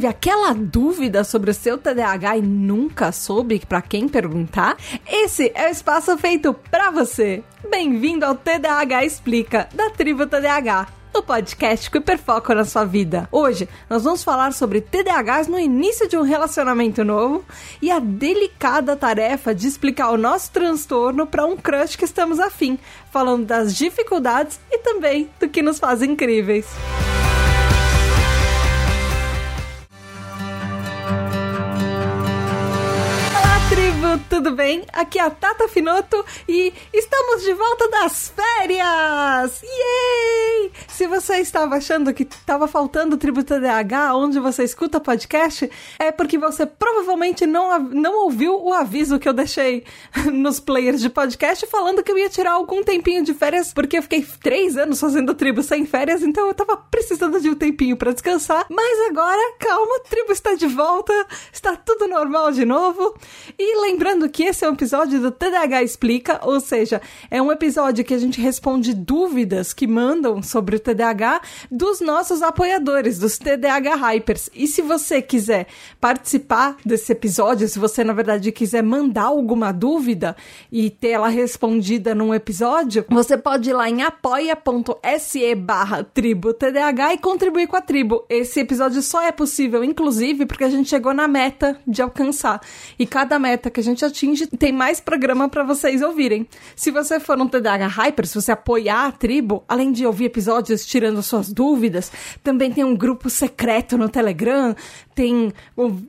teve aquela dúvida sobre o seu TDAH e nunca soube para quem perguntar? Esse é o espaço feito para você. Bem-vindo ao TDAH Explica, da Tribo TDAH o podcast com hiperfoco na sua vida. Hoje nós vamos falar sobre TDAHs no início de um relacionamento novo e a delicada tarefa de explicar o nosso transtorno para um crush que estamos afim, falando das dificuldades e também do que nos faz incríveis. Tudo bem? Aqui é a Tata Finoto e estamos de volta das férias! Yay! Se você estava achando que estava faltando o Tributo DH onde você escuta podcast, é porque você provavelmente não, não ouviu o aviso que eu deixei nos players de podcast falando que eu ia tirar algum tempinho de férias, porque eu fiquei três anos fazendo tribo sem férias, então eu tava precisando de um tempinho para descansar. Mas agora, calma, a tribo está de volta, está tudo normal de novo. E lembrando Lembrando que esse é um episódio do TDAH Explica, ou seja, é um episódio que a gente responde dúvidas que mandam sobre o TDAH dos nossos apoiadores, dos TDAH Hypers. E se você quiser participar desse episódio, se você na verdade quiser mandar alguma dúvida e ter ela respondida num episódio, você pode ir lá em apoia.se barra tribo TDAH e contribuir com a tribo. Esse episódio só é possível, inclusive, porque a gente chegou na meta de alcançar. E cada meta que a gente gente atinge, tem mais programa para vocês ouvirem. Se você for um TDAH Hyper, se você apoiar a tribo, além de ouvir episódios tirando suas dúvidas, também tem um grupo secreto no Telegram, tem,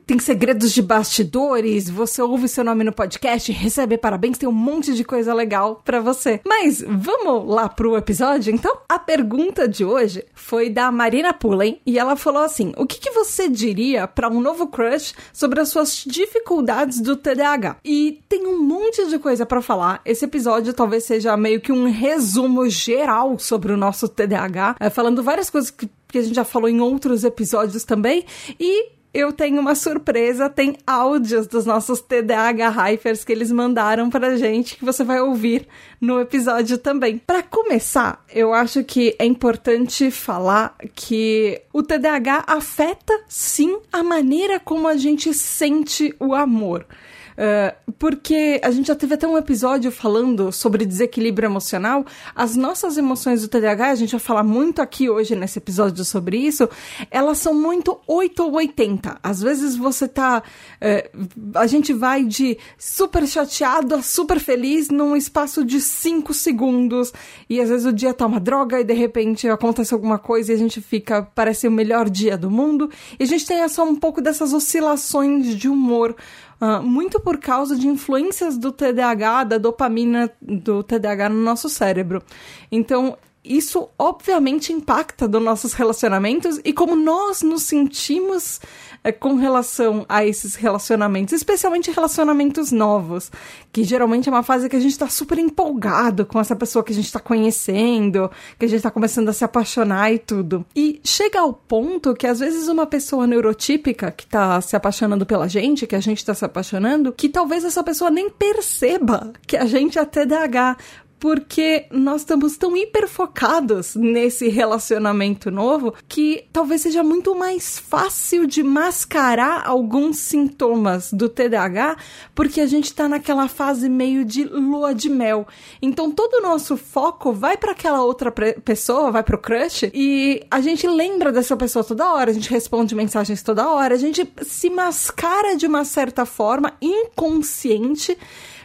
tem segredos de bastidores, você ouve seu nome no podcast, recebe parabéns, tem um monte de coisa legal para você. Mas vamos lá pro episódio, então? A pergunta de hoje foi da Marina Pullen e ela falou assim: o que, que você diria para um novo crush sobre as suas dificuldades do TDAH? E tem um monte de coisa para falar. Esse episódio talvez seja meio que um resumo geral sobre o nosso TDAH, é, falando várias coisas que, que a gente já falou em outros episódios também. E eu tenho uma surpresa, tem áudios dos nossos TDAH Hypers que eles mandaram pra gente, que você vai ouvir no episódio também. Para começar, eu acho que é importante falar que o TDAH afeta sim a maneira como a gente sente o amor. Uh, porque a gente já teve até um episódio falando sobre desequilíbrio emocional. As nossas emoções do TDAH, a gente vai falar muito aqui hoje nesse episódio sobre isso, elas são muito 8 ou 80. Às vezes você tá. Uh, a gente vai de super chateado a super feliz num espaço de 5 segundos. E às vezes o dia tá uma droga e de repente acontece alguma coisa e a gente fica. Parece o melhor dia do mundo. E a gente tem só um pouco dessas oscilações de humor Uh, muito por causa de influências do TDAH, da dopamina do TDAH no nosso cérebro. Então, isso obviamente impacta dos nossos relacionamentos e como nós nos sentimos é, com relação a esses relacionamentos, especialmente relacionamentos novos, que geralmente é uma fase que a gente tá super empolgado com essa pessoa que a gente tá conhecendo, que a gente tá começando a se apaixonar e tudo. E chega ao ponto que às vezes uma pessoa neurotípica que tá se apaixonando pela gente, que a gente tá se apaixonando, que talvez essa pessoa nem perceba que a gente é TDAH, porque nós estamos tão hiperfocados nesse relacionamento novo que talvez seja muito mais fácil de mascarar alguns sintomas do TDAH, porque a gente está naquela fase meio de lua de mel. Então todo o nosso foco vai para aquela outra pessoa, vai para o crush, e a gente lembra dessa pessoa toda hora, a gente responde mensagens toda hora, a gente se mascara de uma certa forma inconsciente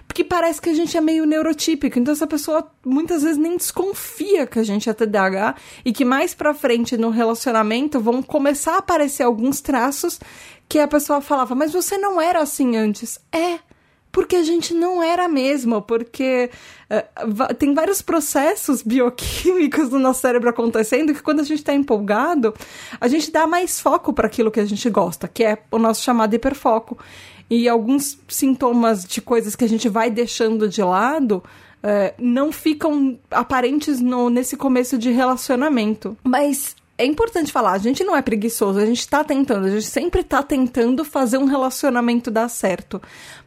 porque parece que a gente é meio neurotípico. Então essa pessoa muitas vezes nem desconfia que a gente é TDAH e que mais pra frente no relacionamento vão começar a aparecer alguns traços que a pessoa falava, mas você não era assim antes. É, porque a gente não era mesmo, porque uh, tem vários processos bioquímicos no nosso cérebro acontecendo que quando a gente está empolgado, a gente dá mais foco para aquilo que a gente gosta, que é o nosso chamado hiperfoco e alguns sintomas de coisas que a gente vai deixando de lado é, não ficam aparentes no, nesse começo de relacionamento. Mas é importante falar, a gente não é preguiçoso, a gente está tentando, a gente sempre está tentando fazer um relacionamento dar certo.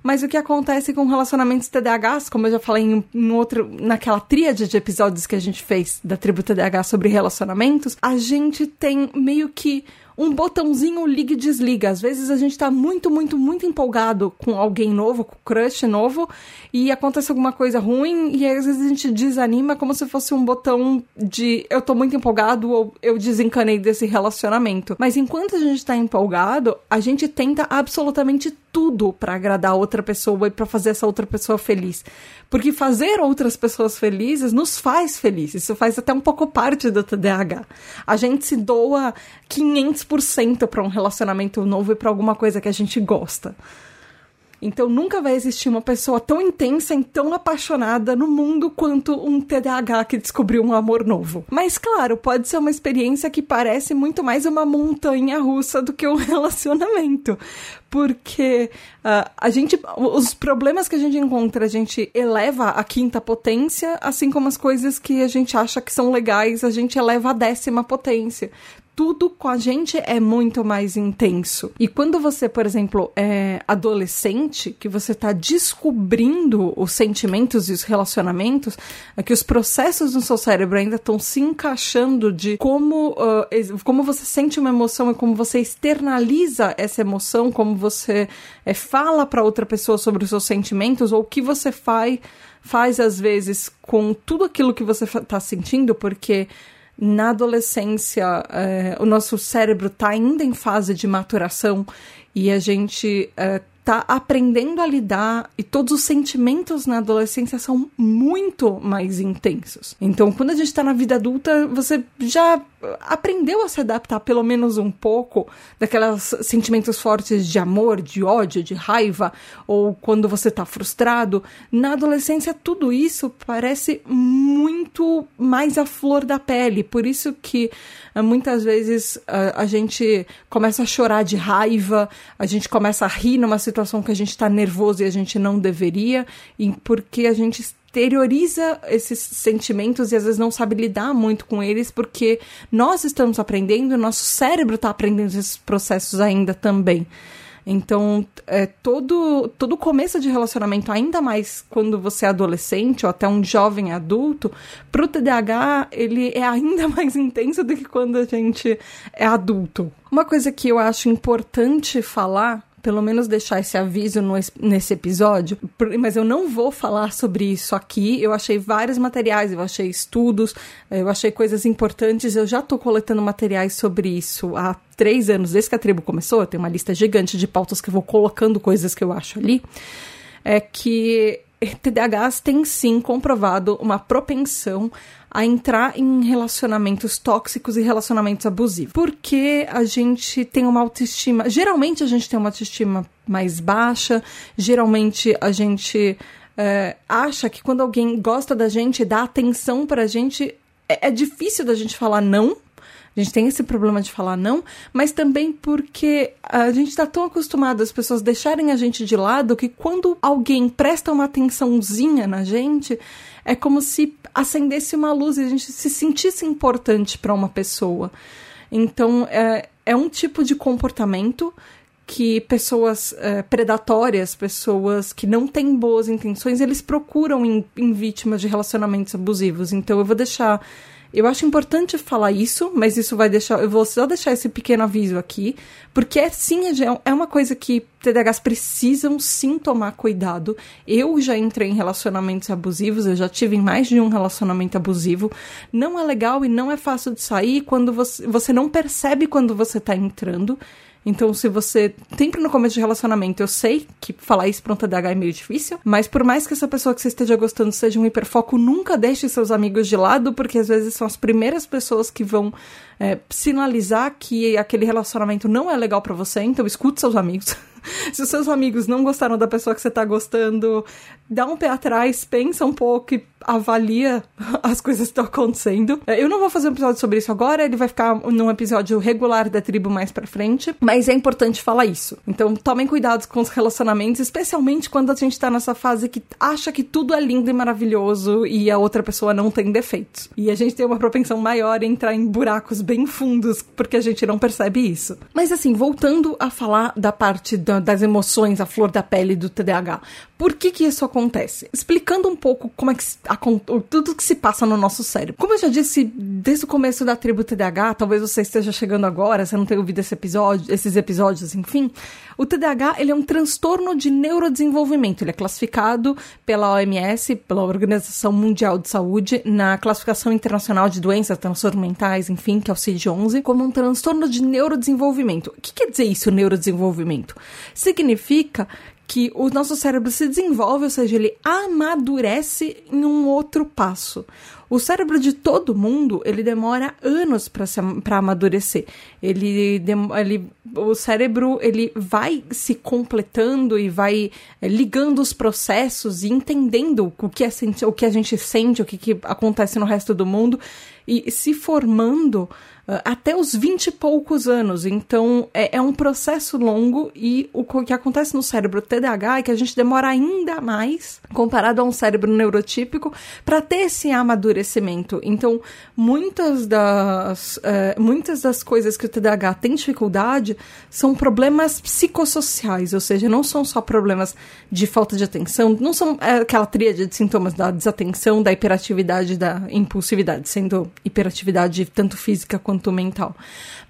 Mas o que acontece com relacionamentos TDAHs, como eu já falei em outro, naquela tríade de episódios que a gente fez da tribo TDAH sobre relacionamentos, a gente tem meio que um botãozinho liga e desliga. Às vezes a gente tá muito, muito, muito empolgado com alguém novo, com crush novo, e acontece alguma coisa ruim, e às vezes a gente desanima como se fosse um botão de eu tô muito empolgado ou eu desencanei desse relacionamento. Mas enquanto a gente tá empolgado, a gente tenta absolutamente tudo para agradar outra pessoa e para fazer essa outra pessoa feliz. Porque fazer outras pessoas felizes nos faz felizes. Isso faz até um pouco parte do TDAH. A gente se doa 500% para um relacionamento novo e para alguma coisa que a gente gosta. Então nunca vai existir uma pessoa tão intensa e tão apaixonada no mundo quanto um TDAH que descobriu um amor novo. Mas claro, pode ser uma experiência que parece muito mais uma montanha russa do que um relacionamento. Porque uh, a gente. Os problemas que a gente encontra, a gente eleva a quinta potência, assim como as coisas que a gente acha que são legais, a gente eleva a décima potência tudo com a gente é muito mais intenso. E quando você, por exemplo, é adolescente, que você está descobrindo os sentimentos e os relacionamentos, é que os processos no seu cérebro ainda estão se encaixando de como, uh, como você sente uma emoção e como você externaliza essa emoção, como você é, fala para outra pessoa sobre os seus sentimentos ou o que você faz, faz às vezes com tudo aquilo que você está sentindo, porque na adolescência, é, o nosso cérebro está ainda em fase de maturação e a gente é, tá aprendendo a lidar e todos os sentimentos na adolescência são muito mais intensos. Então, quando a gente tá na vida adulta, você já aprendeu a se adaptar pelo menos um pouco daqueles sentimentos fortes de amor, de ódio, de raiva, ou quando você tá frustrado. Na adolescência, tudo isso parece muito mais à flor da pele. Por isso que eh, muitas vezes a, a gente começa a chorar de raiva, a gente começa a rir numa situação que a gente está nervoso e a gente não deveria, e porque a gente exterioriza esses sentimentos e às vezes não sabe lidar muito com eles porque nós estamos aprendendo, nosso cérebro está aprendendo esses processos ainda também. Então, é, todo, todo começo de relacionamento, ainda mais quando você é adolescente ou até um jovem adulto, pro TDAH ele é ainda mais intenso do que quando a gente é adulto. Uma coisa que eu acho importante falar pelo menos deixar esse aviso no, nesse episódio, mas eu não vou falar sobre isso aqui. Eu achei vários materiais, eu achei estudos, eu achei coisas importantes. Eu já tô coletando materiais sobre isso há três anos, desde que a tribo começou. Eu tenho uma lista gigante de pautas que eu vou colocando coisas que eu acho ali. É que TDAHs têm sim comprovado uma propensão a entrar em relacionamentos tóxicos e relacionamentos abusivos. Porque a gente tem uma autoestima. Geralmente a gente tem uma autoestima mais baixa, geralmente a gente é, acha que quando alguém gosta da gente, dá atenção pra gente, é, é difícil da gente falar não. A gente tem esse problema de falar não, mas também porque a gente está tão acostumado as pessoas deixarem a gente de lado que quando alguém presta uma atençãozinha na gente, é como se acendesse uma luz e a gente se sentisse importante para uma pessoa. Então, é, é um tipo de comportamento que pessoas é, predatórias, pessoas que não têm boas intenções, eles procuram em, em vítimas de relacionamentos abusivos. Então, eu vou deixar eu acho importante falar isso, mas isso vai deixar. Eu vou só deixar esse pequeno aviso aqui, porque é sim, é, é uma coisa que TDAHs precisam sim tomar cuidado. Eu já entrei em relacionamentos abusivos, eu já tive mais de um relacionamento abusivo. Não é legal e não é fácil de sair quando você, você não percebe quando você tá entrando. Então, se você. Sempre no começo de relacionamento, eu sei que falar isso pra um TDAH é meio difícil, mas por mais que essa pessoa que você esteja gostando seja um hiperfoco, nunca deixe seus amigos de lado, porque às vezes são as primeiras pessoas que vão é, sinalizar que aquele relacionamento não é legal para você, então escute seus amigos. Se os seus amigos não gostaram da pessoa que você tá gostando, dá um pé atrás, pensa um pouco e avalia as coisas que estão acontecendo. É, eu não vou fazer um episódio sobre isso agora, ele vai ficar num episódio regular da tribo mais pra frente, mas é importante falar isso. Então tomem cuidado com os relacionamentos, especialmente quando a gente tá nessa fase que acha que tudo é lindo e maravilhoso e a outra pessoa não tem defeitos. E a gente tem uma propensão maior em entrar em buracos bem fundos porque a gente não percebe isso. Mas assim, voltando a falar da parte das emoções, a flor da pele do TDAH. Por que que isso acontece? Explicando um pouco como é que a, tudo que se passa no nosso cérebro. Como eu já disse desde o começo da tribo TDAH, talvez você esteja chegando agora, você não tenha ouvido esse episódio, esses episódios, enfim. O TDAH ele é um transtorno de neurodesenvolvimento. Ele é classificado pela OMS, pela Organização Mundial de Saúde, na classificação internacional de doenças transtorno mentais, enfim, que é o CID-11, como um transtorno de neurodesenvolvimento. O que quer dizer isso, neurodesenvolvimento? Significa que o nosso cérebro se desenvolve, ou seja, ele amadurece em um outro passo. O cérebro de todo mundo, ele demora anos para amadurecer. Ele, ele, o cérebro, ele vai se completando e vai é, ligando os processos e entendendo o que, é, o que a gente sente, o que, que acontece no resto do mundo e se formando até os 20 e poucos anos. Então, é, é, um processo longo e o que acontece no cérebro TDAH é que a gente demora ainda mais, comparado a um cérebro neurotípico, para ter esse amadurecimento. Então, muitas das, uh, muitas das coisas que o TDAH tem dificuldade são problemas psicossociais, ou seja, não são só problemas de falta de atenção, não são é, aquela tríade de sintomas da desatenção, da hiperatividade, da impulsividade, sendo hiperatividade tanto física quanto mental.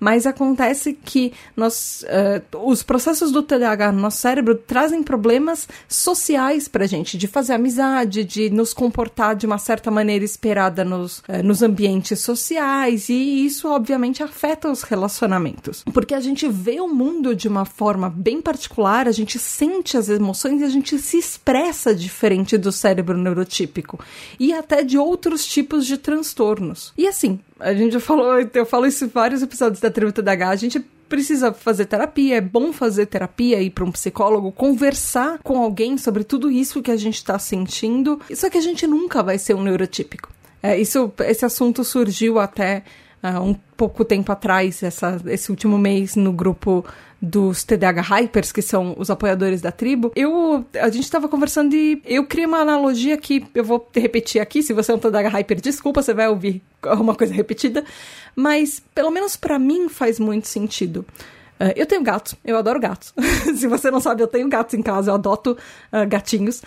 Mas acontece que nós, uh, os processos do TDAH no nosso cérebro trazem problemas sociais pra gente, de fazer amizade, de nos comportar de uma certa maneira esperada nos, uh, nos ambientes sociais, e isso obviamente afeta os relacionamentos. Porque a gente vê o mundo de uma forma bem particular, a gente sente as emoções e a gente se expressa diferente do cérebro neurotípico e até de outros tipos de transtornos. E assim, a gente já falou, eu falo isso em vários episódios da Da H, a gente precisa fazer terapia, é bom fazer terapia, ir para um psicólogo, conversar com alguém sobre tudo isso que a gente está sentindo. Só que a gente nunca vai ser um neurotípico. É, isso, esse assunto surgiu até uh, um pouco tempo atrás, essa, esse último mês, no grupo dos TDAH Hypers, que são os apoiadores da tribo, eu a gente estava conversando e eu criei uma analogia que eu vou repetir aqui, se você é um TDAH Hyper, desculpa, você vai ouvir uma coisa repetida, mas pelo menos para mim faz muito sentido. Uh, eu tenho gatos, eu adoro gatos. se você não sabe, eu tenho gatos em casa, eu adoto uh, gatinhos.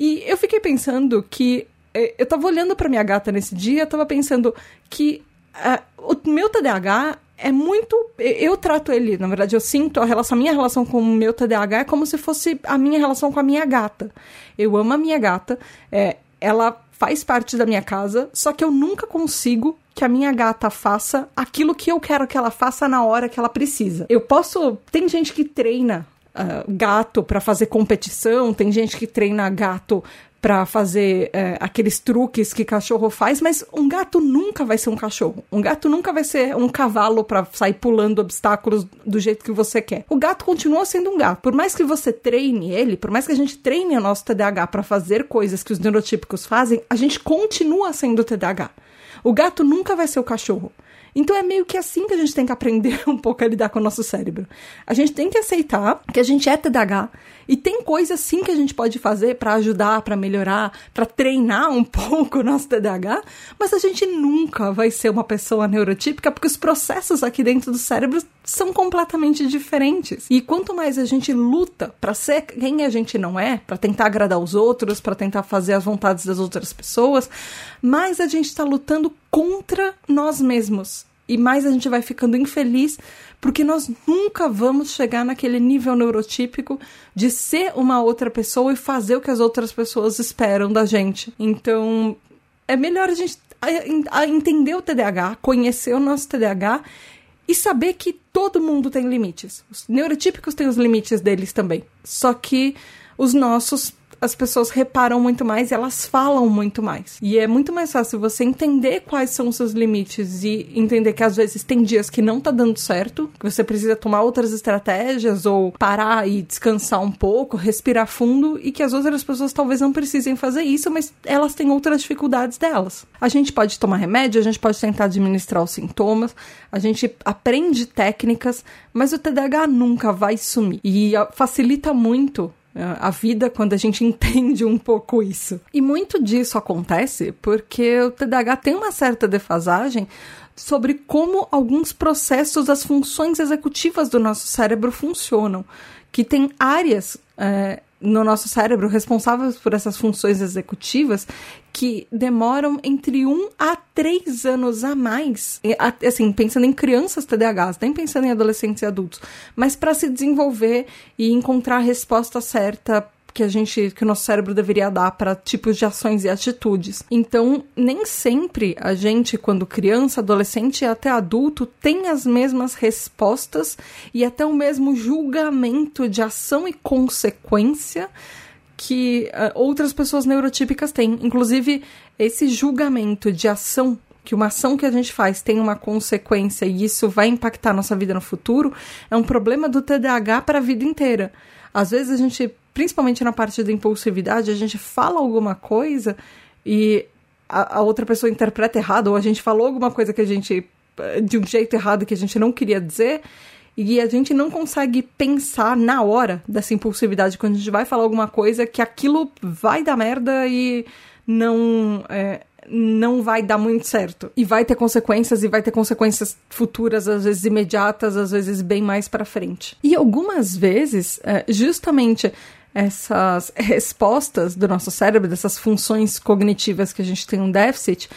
E eu fiquei pensando que eh, eu tava olhando para minha gata nesse dia, eu tava pensando que uh, o meu TDAH é muito. Eu trato ele, na verdade, eu sinto a relação, a minha relação com o meu TDAH é como se fosse a minha relação com a minha gata. Eu amo a minha gata, é, ela faz parte da minha casa, só que eu nunca consigo que a minha gata faça aquilo que eu quero que ela faça na hora que ela precisa. Eu posso. Tem gente que treina Uh, gato para fazer competição, tem gente que treina gato para fazer é, aqueles truques que cachorro faz, mas um gato nunca vai ser um cachorro. Um gato nunca vai ser um cavalo para sair pulando obstáculos do jeito que você quer. O gato continua sendo um gato. Por mais que você treine ele, por mais que a gente treine o nosso TDAH para fazer coisas que os neurotípicos fazem, a gente continua sendo TDAH. O gato nunca vai ser o cachorro. Então é meio que assim que a gente tem que aprender um pouco a lidar com o nosso cérebro. A gente tem que aceitar que a gente é TDAH e tem coisas sim que a gente pode fazer para ajudar, para melhorar, para treinar um pouco o nosso TDAH, mas a gente nunca vai ser uma pessoa neurotípica porque os processos aqui dentro do cérebro são completamente diferentes. E quanto mais a gente luta para ser quem a gente não é, para tentar agradar os outros, para tentar fazer as vontades das outras pessoas, mais a gente está lutando contra nós mesmos e mais a gente vai ficando infeliz porque nós nunca vamos chegar naquele nível neurotípico de ser uma outra pessoa e fazer o que as outras pessoas esperam da gente. Então, é melhor a gente entender o TDAH, conhecer o nosso TDAH e saber que todo mundo tem limites. Os neurotípicos têm os limites deles também. Só que os nossos as pessoas reparam muito mais elas falam muito mais. E é muito mais fácil você entender quais são os seus limites e entender que às vezes tem dias que não tá dando certo, que você precisa tomar outras estratégias ou parar e descansar um pouco, respirar fundo e que as outras pessoas talvez não precisem fazer isso, mas elas têm outras dificuldades delas. A gente pode tomar remédio, a gente pode tentar administrar os sintomas, a gente aprende técnicas, mas o TDAH nunca vai sumir. E facilita muito a vida quando a gente entende um pouco isso. E muito disso acontece porque o TDAH tem uma certa defasagem sobre como alguns processos, as funções executivas do nosso cérebro funcionam, que tem áreas é, no nosso cérebro responsáveis por essas funções executivas que demoram entre um a três anos a mais. Assim, pensando em crianças TDAHs, nem pensando em adolescentes e adultos, mas para se desenvolver e encontrar a resposta certa que a gente, que o nosso cérebro deveria dar para tipos de ações e atitudes. Então, nem sempre a gente, quando criança, adolescente e até adulto, tem as mesmas respostas e até o mesmo julgamento de ação e consequência que uh, outras pessoas neurotípicas têm. Inclusive, esse julgamento de ação que uma ação que a gente faz tem uma consequência e isso vai impactar nossa vida no futuro, é um problema do TDAH para a vida inteira. Às vezes a gente principalmente na parte da impulsividade, a gente fala alguma coisa e a, a, outra pessoa interpreta errado, ou a gente falou alguma coisa que a gente. de um jeito errado que a gente não queria dizer. E a gente não consegue pensar na hora dessa impulsividade, quando a gente vai falar alguma coisa, que aquilo vai dar merda e não. É, não vai dar muito certo. E vai ter consequências, e vai ter consequências futuras, às vezes imediatas, às vezes bem mais para frente. E algumas vezes, é, justamente essas respostas do nosso cérebro, dessas funções cognitivas que a gente tem um déficit,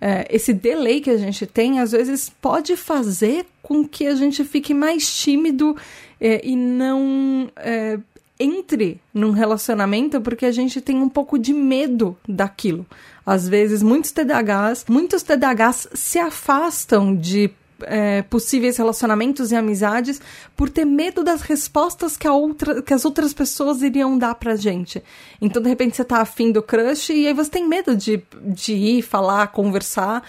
é, esse delay que a gente tem, às vezes pode fazer com que a gente fique mais tímido é, e não é, entre num relacionamento porque a gente tem um pouco de medo daquilo. Às vezes, muitos TDAHs, muitos TDAHs se afastam de é, possíveis relacionamentos e amizades por ter medo das respostas que, a outra, que as outras pessoas iriam dar pra gente. Então, de repente, você tá afim do crush e aí você tem medo de, de ir, falar, conversar,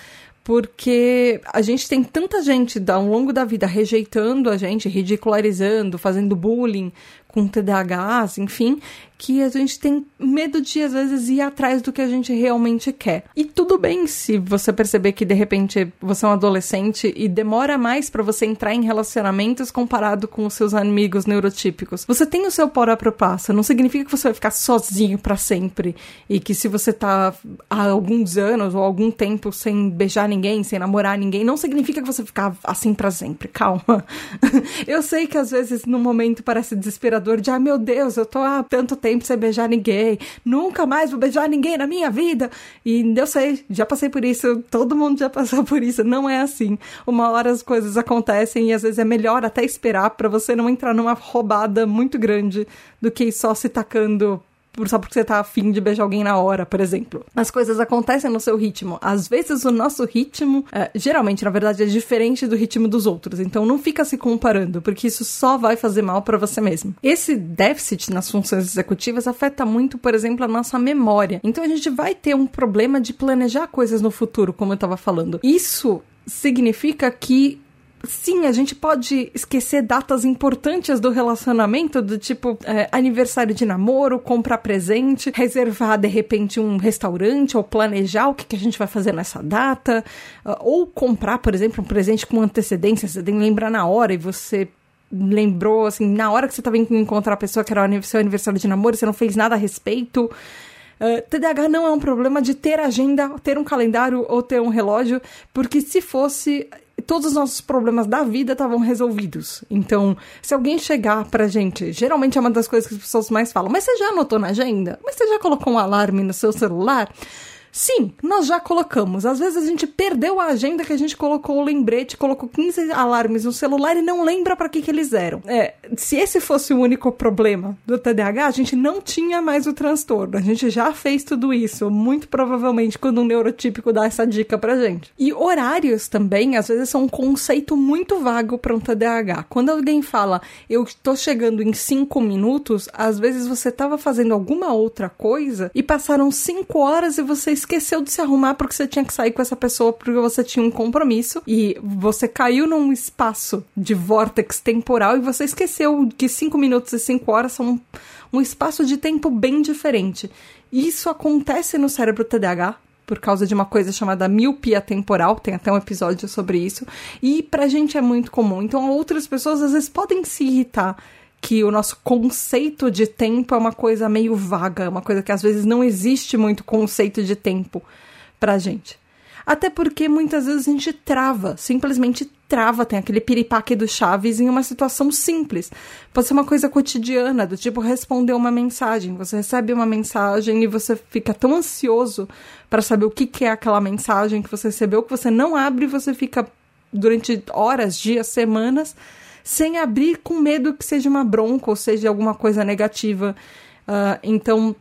porque a gente tem tanta gente ao longo da vida rejeitando a gente, ridicularizando, fazendo bullying com TDAHs, enfim, que a gente tem medo de, às vezes, ir atrás do que a gente realmente quer. E tudo bem se você perceber que, de repente, você é um adolescente e demora mais para você entrar em relacionamentos comparado com os seus amigos neurotípicos. Você tem o seu próprio passo, não significa que você vai ficar sozinho para sempre e que se você tá há alguns anos ou algum tempo sem beijar ninguém, sem namorar ninguém, não significa que você ficar assim para sempre. Calma. Eu sei que às vezes no momento parece desesperador de, ah, meu Deus, eu tô há tanto tempo tempo sem beijar ninguém, nunca mais vou beijar ninguém na minha vida. E eu sei, já passei por isso, todo mundo já passou por isso. Não é assim. Uma hora as coisas acontecem e às vezes é melhor até esperar para você não entrar numa roubada muito grande do que só se tacando só porque você tá afim de beijar alguém na hora, por exemplo. As coisas acontecem no seu ritmo. Às vezes o nosso ritmo, é, geralmente, na verdade, é diferente do ritmo dos outros. Então não fica se comparando, porque isso só vai fazer mal para você mesmo. Esse déficit nas funções executivas afeta muito, por exemplo, a nossa memória. Então a gente vai ter um problema de planejar coisas no futuro, como eu tava falando. Isso significa que Sim, a gente pode esquecer datas importantes do relacionamento, do tipo é, aniversário de namoro, comprar presente, reservar de repente um restaurante ou planejar o que, que a gente vai fazer nessa data, uh, ou comprar, por exemplo, um presente com antecedência, você tem que lembrar na hora e você lembrou, assim, na hora que você estava indo encontrar a pessoa que era o seu aniversário de namoro, você não fez nada a respeito. Uh, TDAH não é um problema de ter agenda, ter um calendário ou ter um relógio, porque se fosse, todos os nossos problemas da vida estavam resolvidos. Então, se alguém chegar pra gente, geralmente é uma das coisas que as pessoas mais falam, mas você já anotou na agenda? Mas você já colocou um alarme no seu celular? Sim, nós já colocamos. Às vezes a gente perdeu a agenda que a gente colocou o lembrete, colocou 15 alarmes no celular e não lembra para que, que eles eram. É, se esse fosse o único problema do TDAH, a gente não tinha mais o transtorno. A gente já fez tudo isso, muito provavelmente quando um neurotípico dá essa dica pra gente. E horários também, às vezes, são um conceito muito vago para um TDAH. Quando alguém fala, eu estou chegando em 5 minutos, às vezes você estava fazendo alguma outra coisa e passaram 5 horas e você esqueceu de se arrumar porque você tinha que sair com essa pessoa porque você tinha um compromisso e você caiu num espaço de vórtex temporal e você esqueceu que 5 minutos e 5 horas são um, um espaço de tempo bem diferente. Isso acontece no cérebro TDAH, por causa de uma coisa chamada miopia temporal, tem até um episódio sobre isso, e pra gente é muito comum. Então outras pessoas às vezes podem se irritar que o nosso conceito de tempo é uma coisa meio vaga, uma coisa que às vezes não existe muito conceito de tempo pra gente. Até porque muitas vezes a gente trava, simplesmente trava, tem aquele piripaque do Chaves em uma situação simples. Pode ser uma coisa cotidiana, do tipo responder uma mensagem. Você recebe uma mensagem e você fica tão ansioso para saber o que, que é aquela mensagem que você recebeu que você não abre e você fica durante horas, dias, semanas sem abrir com medo que seja uma bronca ou seja alguma coisa negativa. Uh, então,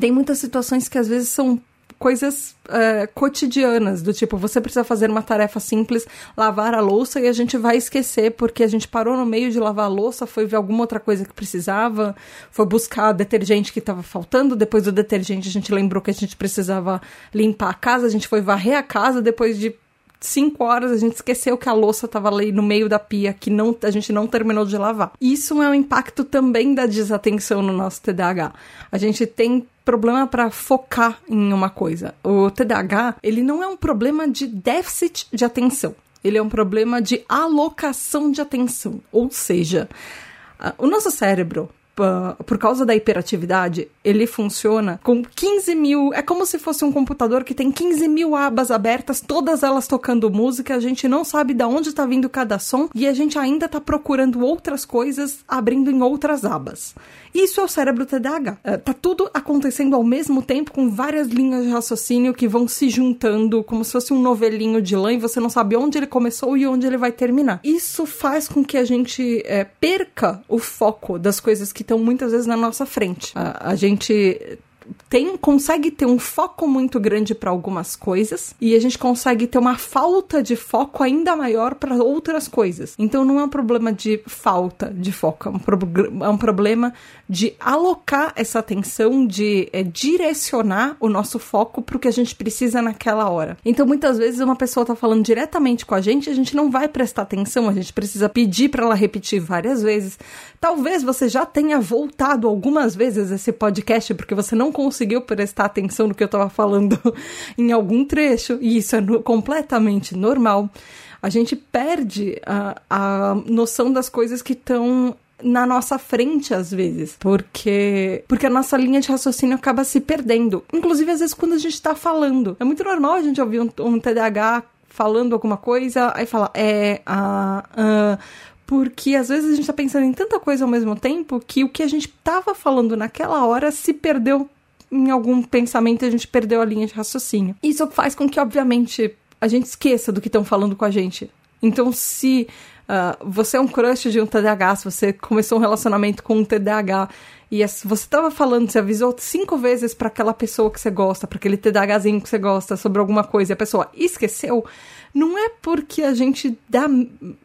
tem muitas situações que às vezes são coisas uh, cotidianas, do tipo, você precisa fazer uma tarefa simples, lavar a louça, e a gente vai esquecer porque a gente parou no meio de lavar a louça, foi ver alguma outra coisa que precisava, foi buscar detergente que estava faltando, depois do detergente a gente lembrou que a gente precisava limpar a casa, a gente foi varrer a casa, depois de cinco horas a gente esqueceu que a louça estava ali no meio da pia, que não, a gente não terminou de lavar. Isso é um impacto também da desatenção no nosso TDAH. A gente tem problema para focar em uma coisa. O TDAH, ele não é um problema de déficit de atenção. Ele é um problema de alocação de atenção. Ou seja, o nosso cérebro, por causa da hiperatividade, ele funciona com 15 mil. É como se fosse um computador que tem 15 mil abas abertas, todas elas tocando música. A gente não sabe de onde está vindo cada som e a gente ainda está procurando outras coisas abrindo em outras abas. Isso é o cérebro TDAH. É, tá tudo acontecendo ao mesmo tempo com várias linhas de raciocínio que vão se juntando como se fosse um novelinho de lã e você não sabe onde ele começou e onde ele vai terminar. Isso faz com que a gente é, perca o foco das coisas que estão muitas vezes na nossa frente. a, a gente to tem, consegue ter um foco muito grande para algumas coisas e a gente consegue ter uma falta de foco ainda maior para outras coisas. Então não é um problema de falta de foco, é um, pro, é um problema de alocar essa atenção, de é, direcionar o nosso foco para o que a gente precisa naquela hora. Então muitas vezes uma pessoa está falando diretamente com a gente, a gente não vai prestar atenção, a gente precisa pedir para ela repetir várias vezes. Talvez você já tenha voltado algumas vezes esse podcast porque você não conseguiu prestar atenção no que eu estava falando em algum trecho, e isso é no, completamente normal. A gente perde a, a noção das coisas que estão na nossa frente às vezes, porque porque a nossa linha de raciocínio acaba se perdendo. Inclusive às vezes quando a gente está falando, é muito normal a gente ouvir um, um TDAH falando alguma coisa, aí fala é a porque às vezes a gente está pensando em tanta coisa ao mesmo tempo que o que a gente estava falando naquela hora se perdeu em algum pensamento a gente perdeu a linha de raciocínio. Isso faz com que, obviamente, a gente esqueça do que estão falando com a gente. Então, se uh, você é um crush de um TDAH, se você começou um relacionamento com um TDAH e você estava falando, você avisou cinco vezes para aquela pessoa que você gosta, para aquele TDAHzinho que você gosta sobre alguma coisa e a pessoa esqueceu, não é porque a gente dá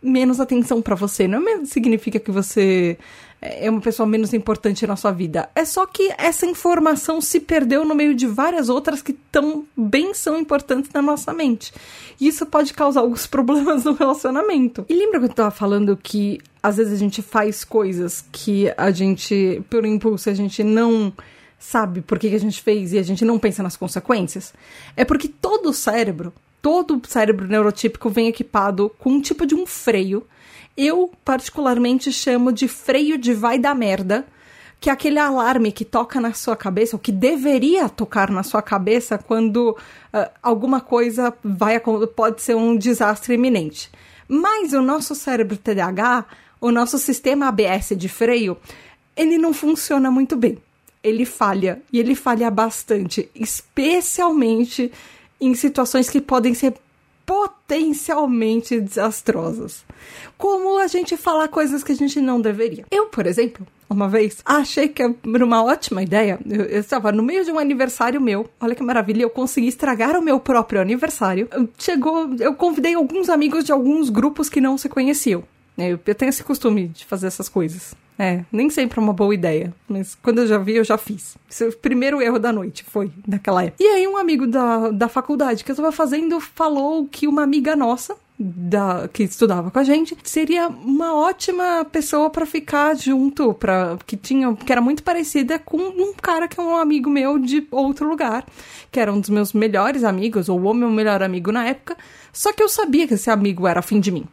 menos atenção para você, não é significa que você é uma pessoa menos importante na sua vida. É só que essa informação se perdeu no meio de várias outras que também são importantes na nossa mente. E isso pode causar alguns problemas no relacionamento. E lembra que eu tava falando que às vezes a gente faz coisas que a gente, por impulso, a gente não sabe por que, a gente fez e a gente não pensa nas consequências? É porque todo o cérebro, todo o cérebro neurotípico vem equipado com um tipo de um freio eu particularmente chamo de freio de vai da merda, que é aquele alarme que toca na sua cabeça, ou que deveria tocar na sua cabeça quando uh, alguma coisa vai pode ser um desastre iminente. Mas o nosso cérebro TDAH, o nosso sistema ABS de freio, ele não funciona muito bem. Ele falha, e ele falha bastante, especialmente em situações que podem ser potencialmente desastrosas. Como a gente falar coisas que a gente não deveria. Eu, por exemplo, uma vez, achei que era uma ótima ideia. Eu, eu, estava no meio de um aniversário meu. Olha que maravilha, eu consegui estragar o meu próprio aniversário. Chegou, eu convidei alguns amigos de alguns grupos que não se conheciam. Eu, eu tenho esse costume de fazer essas coisas. É, nem sempre é uma boa ideia, mas quando eu já vi, eu já fiz. Esse é o primeiro erro da noite, foi, naquela época. E aí, um amigo da, da faculdade que eu tava fazendo falou que uma amiga nossa, da, que estudava com a gente, seria uma ótima pessoa para ficar junto, para que tinha, que era muito parecida com um cara que é um amigo meu de outro lugar, que era um dos meus melhores amigos, ou o meu melhor amigo na época, só que eu sabia que esse amigo era afim de mim.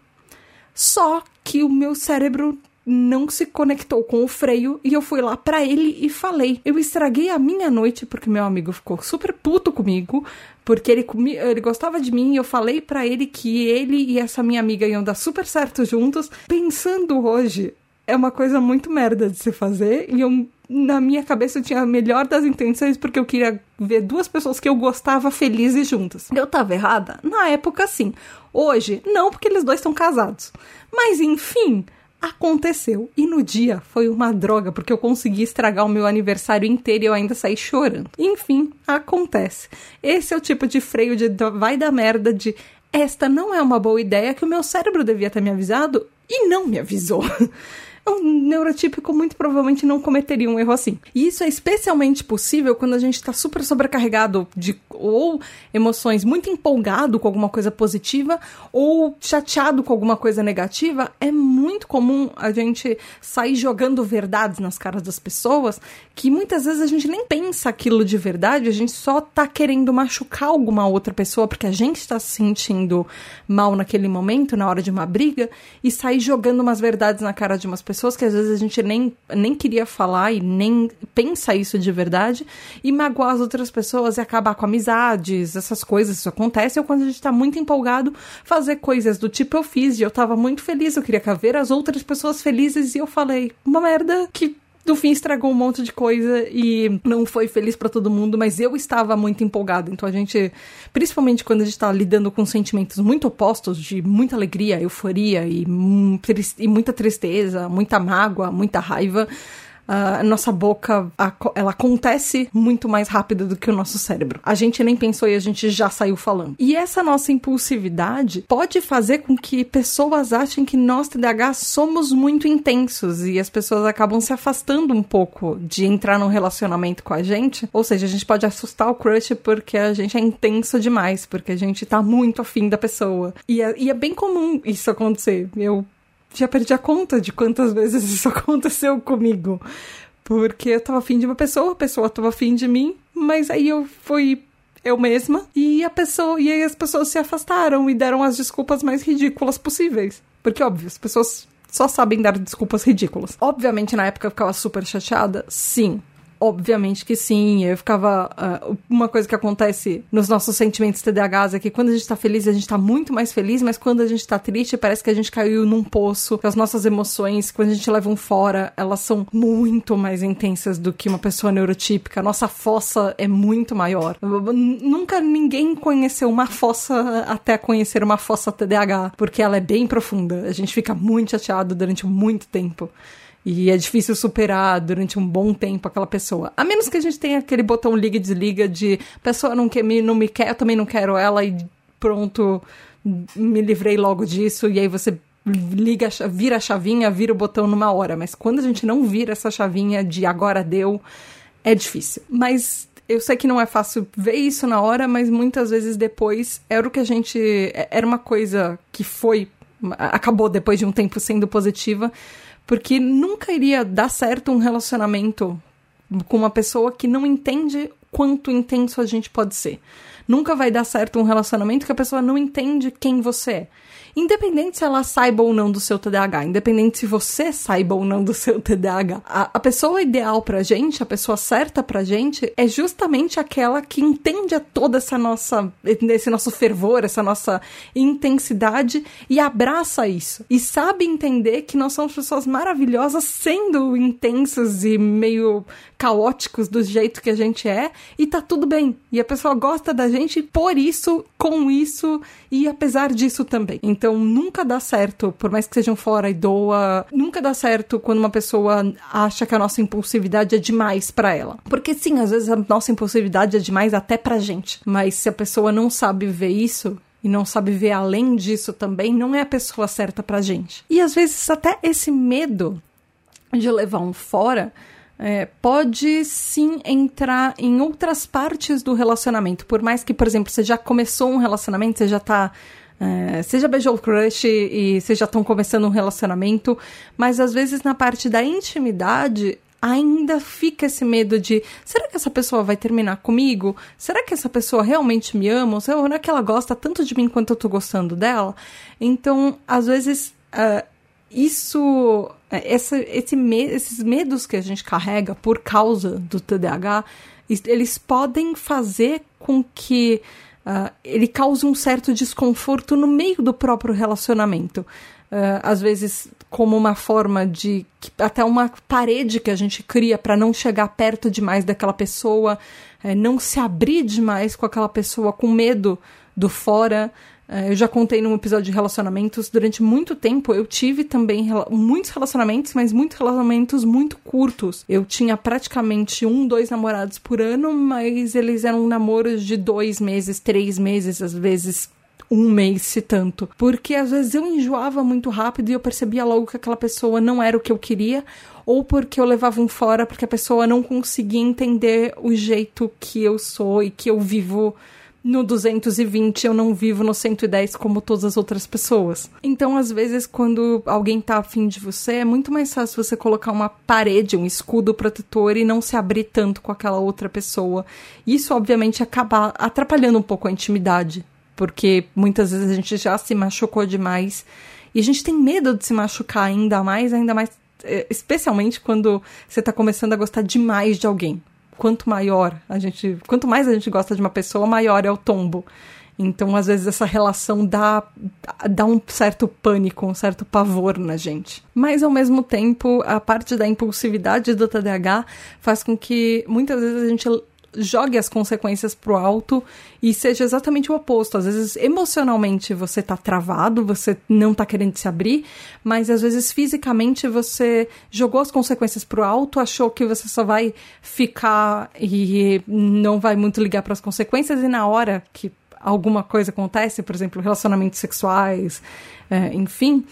Só que o meu cérebro não se conectou com o freio e eu fui lá para ele e falei. Eu estraguei a minha noite porque meu amigo ficou super puto comigo, porque ele, ele gostava de mim e eu falei para ele que ele e essa minha amiga iam dar super certo juntos. Pensando hoje, é uma coisa muito merda de se fazer e eu na minha cabeça eu tinha a melhor das intenções porque eu queria ver duas pessoas que eu gostava felizes juntas. Eu tava errada? Na época, sim. Hoje, não, porque eles dois estão casados. Mas enfim, aconteceu. E no dia foi uma droga, porque eu consegui estragar o meu aniversário inteiro e eu ainda saí chorando. Enfim, acontece. Esse é o tipo de freio de vai da merda de esta não é uma boa ideia que o meu cérebro devia ter me avisado e não me avisou. um neurotípico muito provavelmente não cometeria um erro assim. E isso é especialmente possível quando a gente está super sobrecarregado de ou emoções muito empolgado com alguma coisa positiva ou chateado com alguma coisa negativa. É muito comum a gente sair jogando verdades nas caras das pessoas que muitas vezes a gente nem pensa aquilo de verdade, a gente só tá querendo machucar alguma outra pessoa porque a gente está se sentindo mal naquele momento, na hora de uma briga, e sair jogando umas verdades na cara de umas pessoas pessoas que às vezes a gente nem, nem queria falar e nem pensa isso de verdade, e magoar as outras pessoas e acabar com amizades, essas coisas, isso acontece, ou quando a gente tá muito empolgado, fazer coisas do tipo eu fiz, e eu tava muito feliz, eu queria ver as outras pessoas felizes, e eu falei, uma merda que no fim estragou um monte de coisa e não foi feliz para todo mundo, mas eu estava muito empolgado. Então a gente, principalmente quando a gente tá lidando com sentimentos muito opostos, de muita alegria, euforia e, e muita tristeza, muita mágoa, muita raiva, a nossa boca, a, ela acontece muito mais rápido do que o nosso cérebro. A gente nem pensou e a gente já saiu falando. E essa nossa impulsividade pode fazer com que pessoas achem que nós, TDAH, somos muito intensos e as pessoas acabam se afastando um pouco de entrar num relacionamento com a gente. Ou seja, a gente pode assustar o crush porque a gente é intenso demais, porque a gente tá muito afim da pessoa. E é, e é bem comum isso acontecer. Eu já perdi a conta de quantas vezes isso aconteceu comigo. Porque eu tava afim de uma pessoa, a pessoa tava afim de mim, mas aí eu fui eu mesma e a pessoa e aí as pessoas se afastaram e deram as desculpas mais ridículas possíveis. Porque óbvio, as pessoas só sabem dar desculpas ridículas. Obviamente na época eu ficava super chateada, sim. Obviamente que sim. Eu ficava. Uh, uma coisa que acontece nos nossos sentimentos TDAHs é que quando a gente tá feliz, a gente tá muito mais feliz, mas quando a gente tá triste, parece que a gente caiu num poço. As nossas emoções, quando a gente leva um fora, elas são muito mais intensas do que uma pessoa neurotípica. A nossa fossa é muito maior. Nunca ninguém conheceu uma fossa até conhecer uma fossa TDAH, porque ela é bem profunda. A gente fica muito chateado durante muito tempo. E é difícil superar durante um bom tempo aquela pessoa. A menos que a gente tenha aquele botão liga e desliga de pessoa não, quer, não me quer, eu também não quero ela e pronto, me livrei logo disso. E aí você liga, vira a chavinha, vira o botão numa hora. Mas quando a gente não vira essa chavinha de agora deu, é difícil. Mas eu sei que não é fácil ver isso na hora, mas muitas vezes depois era o que a gente. Era uma coisa que foi. Acabou depois de um tempo sendo positiva porque nunca iria dar certo um relacionamento com uma pessoa que não entende quanto intenso a gente pode ser. Nunca vai dar certo um relacionamento que a pessoa não entende quem você é. Independente se ela saiba ou não do seu TDAH, independente se você saiba ou não do seu TDAH, a, a pessoa ideal pra gente, a pessoa certa pra gente, é justamente aquela que entende a toda essa nossa, esse nosso fervor, essa nossa intensidade e abraça isso. E sabe entender que nós somos pessoas maravilhosas sendo intensos e meio caóticos do jeito que a gente é e tá tudo bem. E a pessoa gosta da gente por isso, com isso e apesar disso também. Então nunca dá certo, por mais que sejam fora e doa, nunca dá certo quando uma pessoa acha que a nossa impulsividade é demais para ela. Porque sim, às vezes a nossa impulsividade é demais até pra gente. Mas se a pessoa não sabe ver isso, e não sabe ver além disso também, não é a pessoa certa pra gente. E às vezes até esse medo de levar um fora é, pode sim entrar em outras partes do relacionamento. Por mais que, por exemplo, você já começou um relacionamento, você já tá. É, você já beijou o crush e vocês já estão começando um relacionamento, mas às vezes na parte da intimidade ainda fica esse medo de será que essa pessoa vai terminar comigo? Será que essa pessoa realmente me ama? Será que ela gosta tanto de mim quanto eu tô gostando dela? Então, às vezes. Uh, isso, é, essa, esse me, esses medos que a gente carrega por causa do TDAH, eles podem fazer com que uh, ele cause um certo desconforto no meio do próprio relacionamento. Uh, às vezes como uma forma de até uma parede que a gente cria para não chegar perto demais daquela pessoa, é, não se abrir demais com aquela pessoa com medo do fora. É, eu já contei num episódio de relacionamentos, durante muito tempo eu tive também muitos relacionamentos, mas muitos relacionamentos muito curtos. Eu tinha praticamente um, dois namorados por ano, mas eles eram namoros de dois meses, três meses, às vezes um mês, se tanto. Porque às vezes eu enjoava muito rápido e eu percebia logo que aquela pessoa não era o que eu queria, ou porque eu levava um fora porque a pessoa não conseguia entender o jeito que eu sou e que eu vivo no 220 eu não vivo no 110 como todas as outras pessoas. Então, às vezes, quando alguém tá afim de você, é muito mais fácil você colocar uma parede, um escudo protetor e não se abrir tanto com aquela outra pessoa. Isso, obviamente, acaba atrapalhando um pouco a intimidade, porque muitas vezes a gente já se machucou demais e a gente tem medo de se machucar ainda mais, ainda mais, eh, especialmente quando você tá começando a gostar demais de alguém quanto maior a gente, quanto mais a gente gosta de uma pessoa, maior é o tombo. Então, às vezes, essa relação dá, dá um certo pânico, um certo pavor na gente. Mas, ao mesmo tempo, a parte da impulsividade do TDAH faz com que muitas vezes a gente jogue as consequências pro alto e seja exatamente o oposto. Às vezes, emocionalmente, você tá travado, você não tá querendo se abrir, mas às vezes, fisicamente, você jogou as consequências pro alto, achou que você só vai ficar e não vai muito ligar para as consequências, e na hora que alguma coisa acontece, por exemplo, relacionamentos sexuais, é, enfim,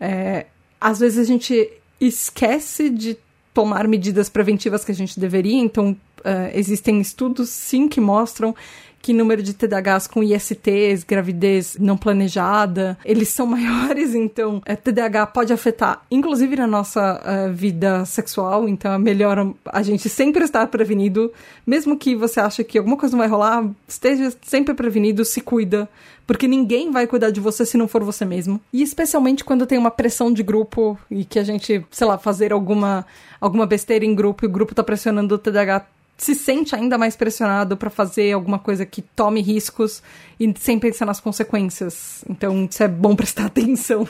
é, às vezes a gente esquece de tomar medidas preventivas que a gente deveria, então uh, existem estudos sim que mostram que número de TDAHs com ISTs, gravidez não planejada, eles são maiores, então é, TDAH pode afetar, inclusive na nossa uh, vida sexual, então é melhor a gente sempre estar prevenido, mesmo que você ache que alguma coisa não vai rolar, esteja sempre prevenido, se cuida, porque ninguém vai cuidar de você se não for você mesmo. E especialmente quando tem uma pressão de grupo e que a gente, sei lá, fazer alguma, alguma besteira em grupo e o grupo tá pressionando o TDAH se sente ainda mais pressionado para fazer alguma coisa que tome riscos e sem pensar nas consequências. Então, isso é bom prestar atenção.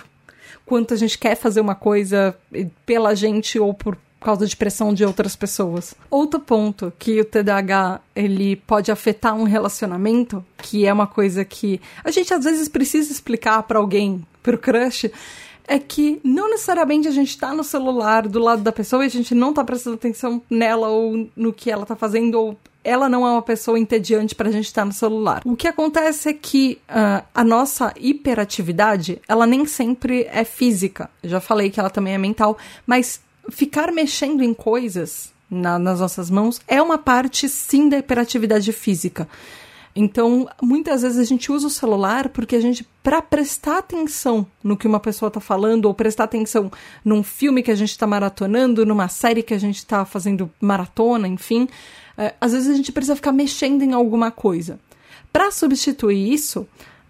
Quanto a gente quer fazer uma coisa pela gente ou por causa de pressão de outras pessoas. Outro ponto que o TDAH ele pode afetar um relacionamento, que é uma coisa que a gente às vezes precisa explicar para alguém, pro crush, é que não necessariamente a gente tá no celular do lado da pessoa e a gente não tá prestando atenção nela ou no que ela tá fazendo ou ela não é uma pessoa entediante para a gente estar tá no celular. O que acontece é que uh, a nossa hiperatividade, ela nem sempre é física. Eu já falei que ela também é mental, mas ficar mexendo em coisas na, nas nossas mãos é uma parte sim da hiperatividade física. Então, muitas vezes a gente usa o celular porque a gente, para prestar atenção no que uma pessoa está falando, ou prestar atenção num filme que a gente está maratonando, numa série que a gente está fazendo maratona, enfim, é, às vezes a gente precisa ficar mexendo em alguma coisa. Para substituir isso,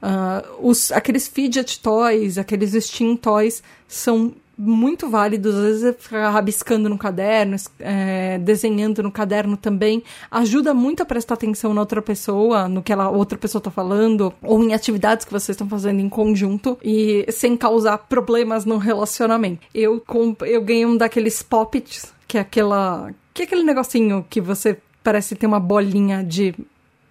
uh, os, aqueles fidget toys, aqueles Steam toys, são muito válidos, às vezes ficar rabiscando no caderno, é, desenhando no caderno também, ajuda muito a prestar atenção na outra pessoa, no que a outra pessoa está falando, ou em atividades que vocês estão fazendo em conjunto, e sem causar problemas no relacionamento. Eu, eu ganhei um daqueles poppets, que é aquela. que é aquele negocinho que você parece ter uma bolinha de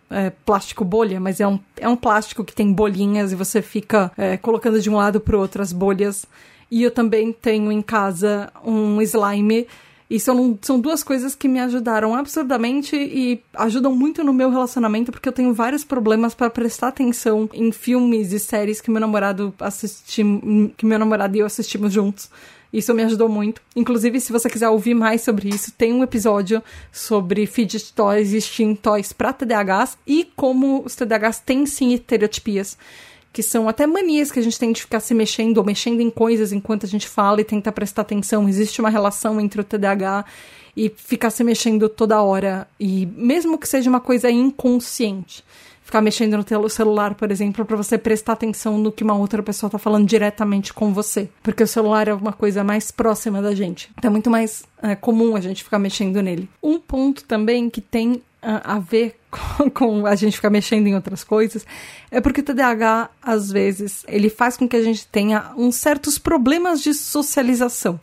é, plástico bolha, mas é um, é um plástico que tem bolinhas e você fica é, colocando de um lado para o outro as bolhas. E eu também tenho em casa um slime. E são, são duas coisas que me ajudaram absurdamente e ajudam muito no meu relacionamento, porque eu tenho vários problemas para prestar atenção em filmes e séries que meu namorado assistimos, que meu namorado e eu assistimos juntos. Isso me ajudou muito. Inclusive, se você quiser ouvir mais sobre isso, tem um episódio sobre fidget toys e steam toys para TDAHs e como os TDAHs têm sim estereotipias que são até manias que a gente tem de ficar se mexendo ou mexendo em coisas enquanto a gente fala e tenta prestar atenção. Existe uma relação entre o TDAH e ficar se mexendo toda hora, e mesmo que seja uma coisa inconsciente. ficar mexendo no celular, por exemplo, para você prestar atenção no que uma outra pessoa tá falando diretamente com você. Porque o celular é uma coisa mais próxima da gente. Então é muito mais é, comum a gente ficar mexendo nele. Um ponto também que tem a ver com, a gente ficar mexendo em outras coisas, é porque o TDAH, às vezes, ele faz com que a gente tenha uns certos problemas de socialização.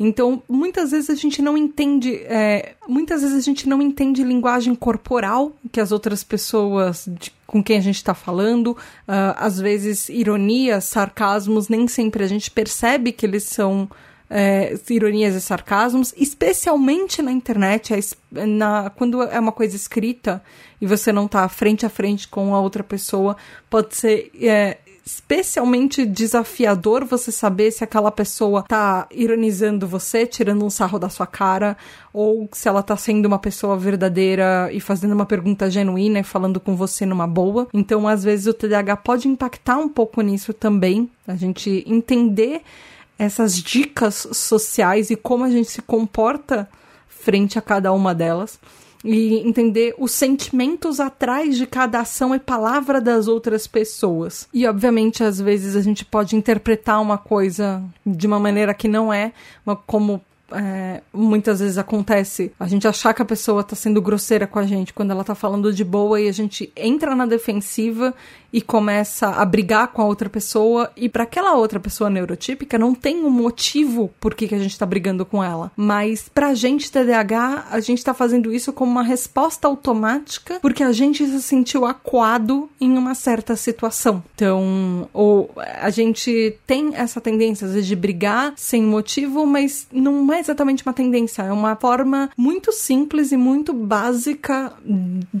Então, muitas vezes a gente não entende, é, muitas vezes a gente não entende linguagem corporal que as outras pessoas de, com quem a gente está falando, uh, às vezes ironias, sarcasmos, nem sempre a gente percebe que eles são é, ironias e sarcasmos, especialmente na internet, é, na, quando é uma coisa escrita e você não está frente a frente com a outra pessoa, pode ser é, especialmente desafiador você saber se aquela pessoa tá ironizando você, tirando um sarro da sua cara, ou se ela tá sendo uma pessoa verdadeira e fazendo uma pergunta genuína e falando com você numa boa. Então, às vezes, o TDAH pode impactar um pouco nisso também, a gente entender essas dicas sociais e como a gente se comporta frente a cada uma delas e entender os sentimentos atrás de cada ação e palavra das outras pessoas. E obviamente às vezes a gente pode interpretar uma coisa de uma maneira que não é, como é, muitas vezes acontece a gente achar que a pessoa tá sendo grosseira com a gente quando ela tá falando de boa e a gente entra na defensiva e começa a brigar com a outra pessoa e para aquela outra pessoa neurotípica não tem um motivo por que, que a gente tá brigando com ela, mas pra gente TDAH a gente tá fazendo isso como uma resposta automática porque a gente se sentiu acuado em uma certa situação. Então, ou a gente tem essa tendência às vezes de brigar sem motivo, mas não é exatamente uma tendência, é uma forma muito simples e muito básica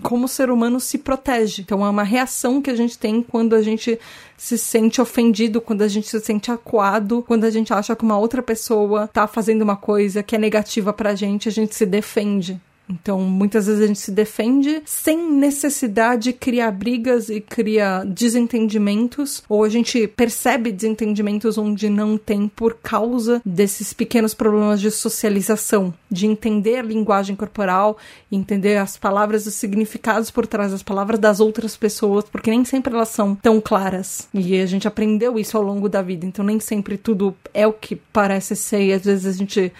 como o ser humano se protege. Então é uma reação que a gente tem quando a gente se sente ofendido, quando a gente se sente acuado, quando a gente acha que uma outra pessoa tá fazendo uma coisa que é negativa pra gente, a gente se defende. Então, muitas vezes a gente se defende sem necessidade de criar brigas e criar desentendimentos, ou a gente percebe desentendimentos onde não tem por causa desses pequenos problemas de socialização, de entender a linguagem corporal, entender as palavras os significados por trás das palavras das outras pessoas, porque nem sempre elas são tão claras. E a gente aprendeu isso ao longo da vida, então nem sempre tudo é o que parece ser, e às vezes a gente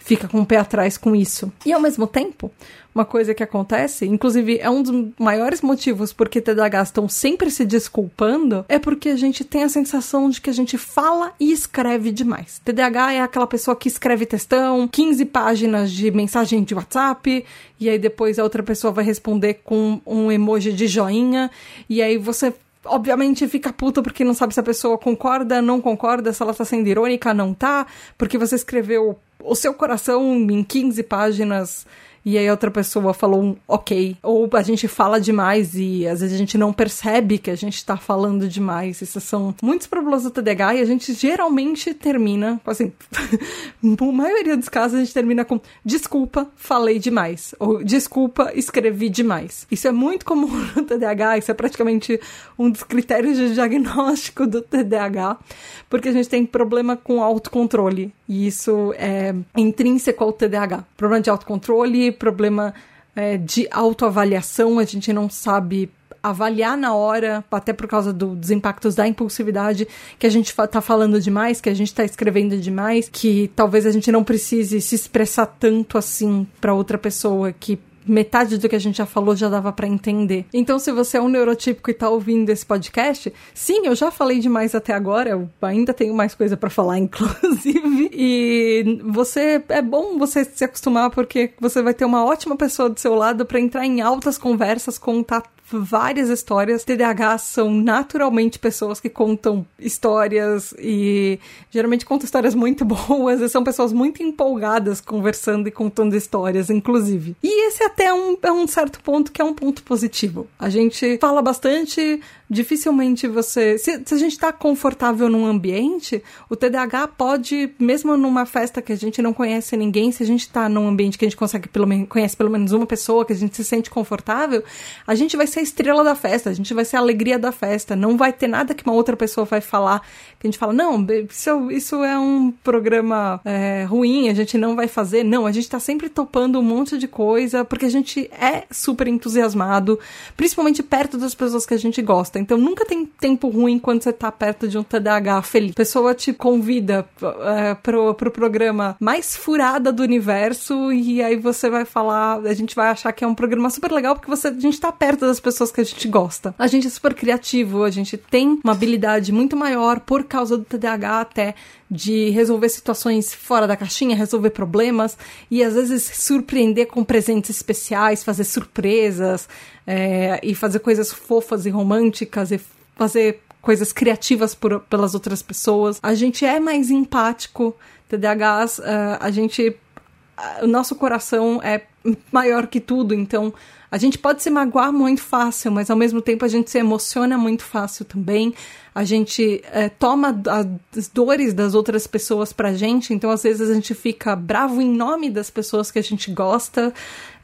fica com o pé atrás com isso. E ao mesmo tempo, uma coisa que acontece, inclusive é um dos maiores motivos porque TDAH estão sempre se desculpando, é porque a gente tem a sensação de que a gente fala e escreve demais. TDAH é aquela pessoa que escreve textão, 15 páginas de mensagem de WhatsApp, e aí depois a outra pessoa vai responder com um emoji de joinha, e aí você obviamente fica puto porque não sabe se a pessoa concorda, não concorda, se ela tá sendo irônica, não tá, porque você escreveu o seu coração em 15 páginas e aí outra pessoa falou um ok. Ou a gente fala demais e às vezes a gente não percebe que a gente tá falando demais. Esses são muitos problemas do TDAH e a gente geralmente termina, assim, na maioria dos casos a gente termina com desculpa, falei demais. Ou desculpa, escrevi demais. Isso é muito comum no TDAH, isso é praticamente um dos critérios de diagnóstico do TDAH, porque a gente tem problema com autocontrole. E isso é intrínseco ao TDAH. Problema de autocontrole, problema é, de autoavaliação, a gente não sabe avaliar na hora, até por causa do, dos impactos da impulsividade, que a gente tá falando demais, que a gente tá escrevendo demais, que talvez a gente não precise se expressar tanto assim para outra pessoa que metade do que a gente já falou já dava para entender. Então, se você é um neurotípico e tá ouvindo esse podcast, sim, eu já falei demais até agora, eu ainda tenho mais coisa para falar, inclusive. E você é bom você se acostumar porque você vai ter uma ótima pessoa do seu lado para entrar em altas conversas, contar várias histórias. TDAH são naturalmente pessoas que contam histórias e geralmente contam histórias muito boas e são pessoas muito empolgadas conversando e contando histórias, inclusive. E esse até um, é um certo ponto que é um ponto positivo. A gente fala bastante, dificilmente você. Se, se a gente está confortável num ambiente, o TDAH pode, mesmo numa festa que a gente não conhece ninguém, se a gente está num ambiente que a gente consegue pelo menos, conhece pelo menos uma pessoa, que a gente se sente confortável, a gente vai ser a estrela da festa, a gente vai ser a alegria da festa. Não vai ter nada que uma outra pessoa vai falar que a gente fala, não, isso, isso é um programa é, ruim, a gente não vai fazer. Não, a gente está sempre topando um monte de coisa, porque a gente é super entusiasmado, principalmente perto das pessoas que a gente gosta. Então nunca tem tempo ruim quando você tá perto de um TDAH feliz. A pessoa te convida é, pro, pro programa mais furada do universo e aí você vai falar, a gente vai achar que é um programa super legal porque você, a gente tá perto das pessoas que a gente gosta. A gente é super criativo, a gente tem uma habilidade muito maior por causa do TDAH até de resolver situações fora da caixinha, resolver problemas e às vezes surpreender com presentes especiais, fazer surpresas é, e fazer coisas fofas e românticas e fazer coisas criativas por, pelas outras pessoas. A gente é mais empático. TDAHs, uh, a gente. O nosso coração é maior que tudo, então a gente pode se magoar muito fácil, mas ao mesmo tempo a gente se emociona muito fácil também. A gente é, toma as dores das outras pessoas pra gente, então às vezes a gente fica bravo em nome das pessoas que a gente gosta.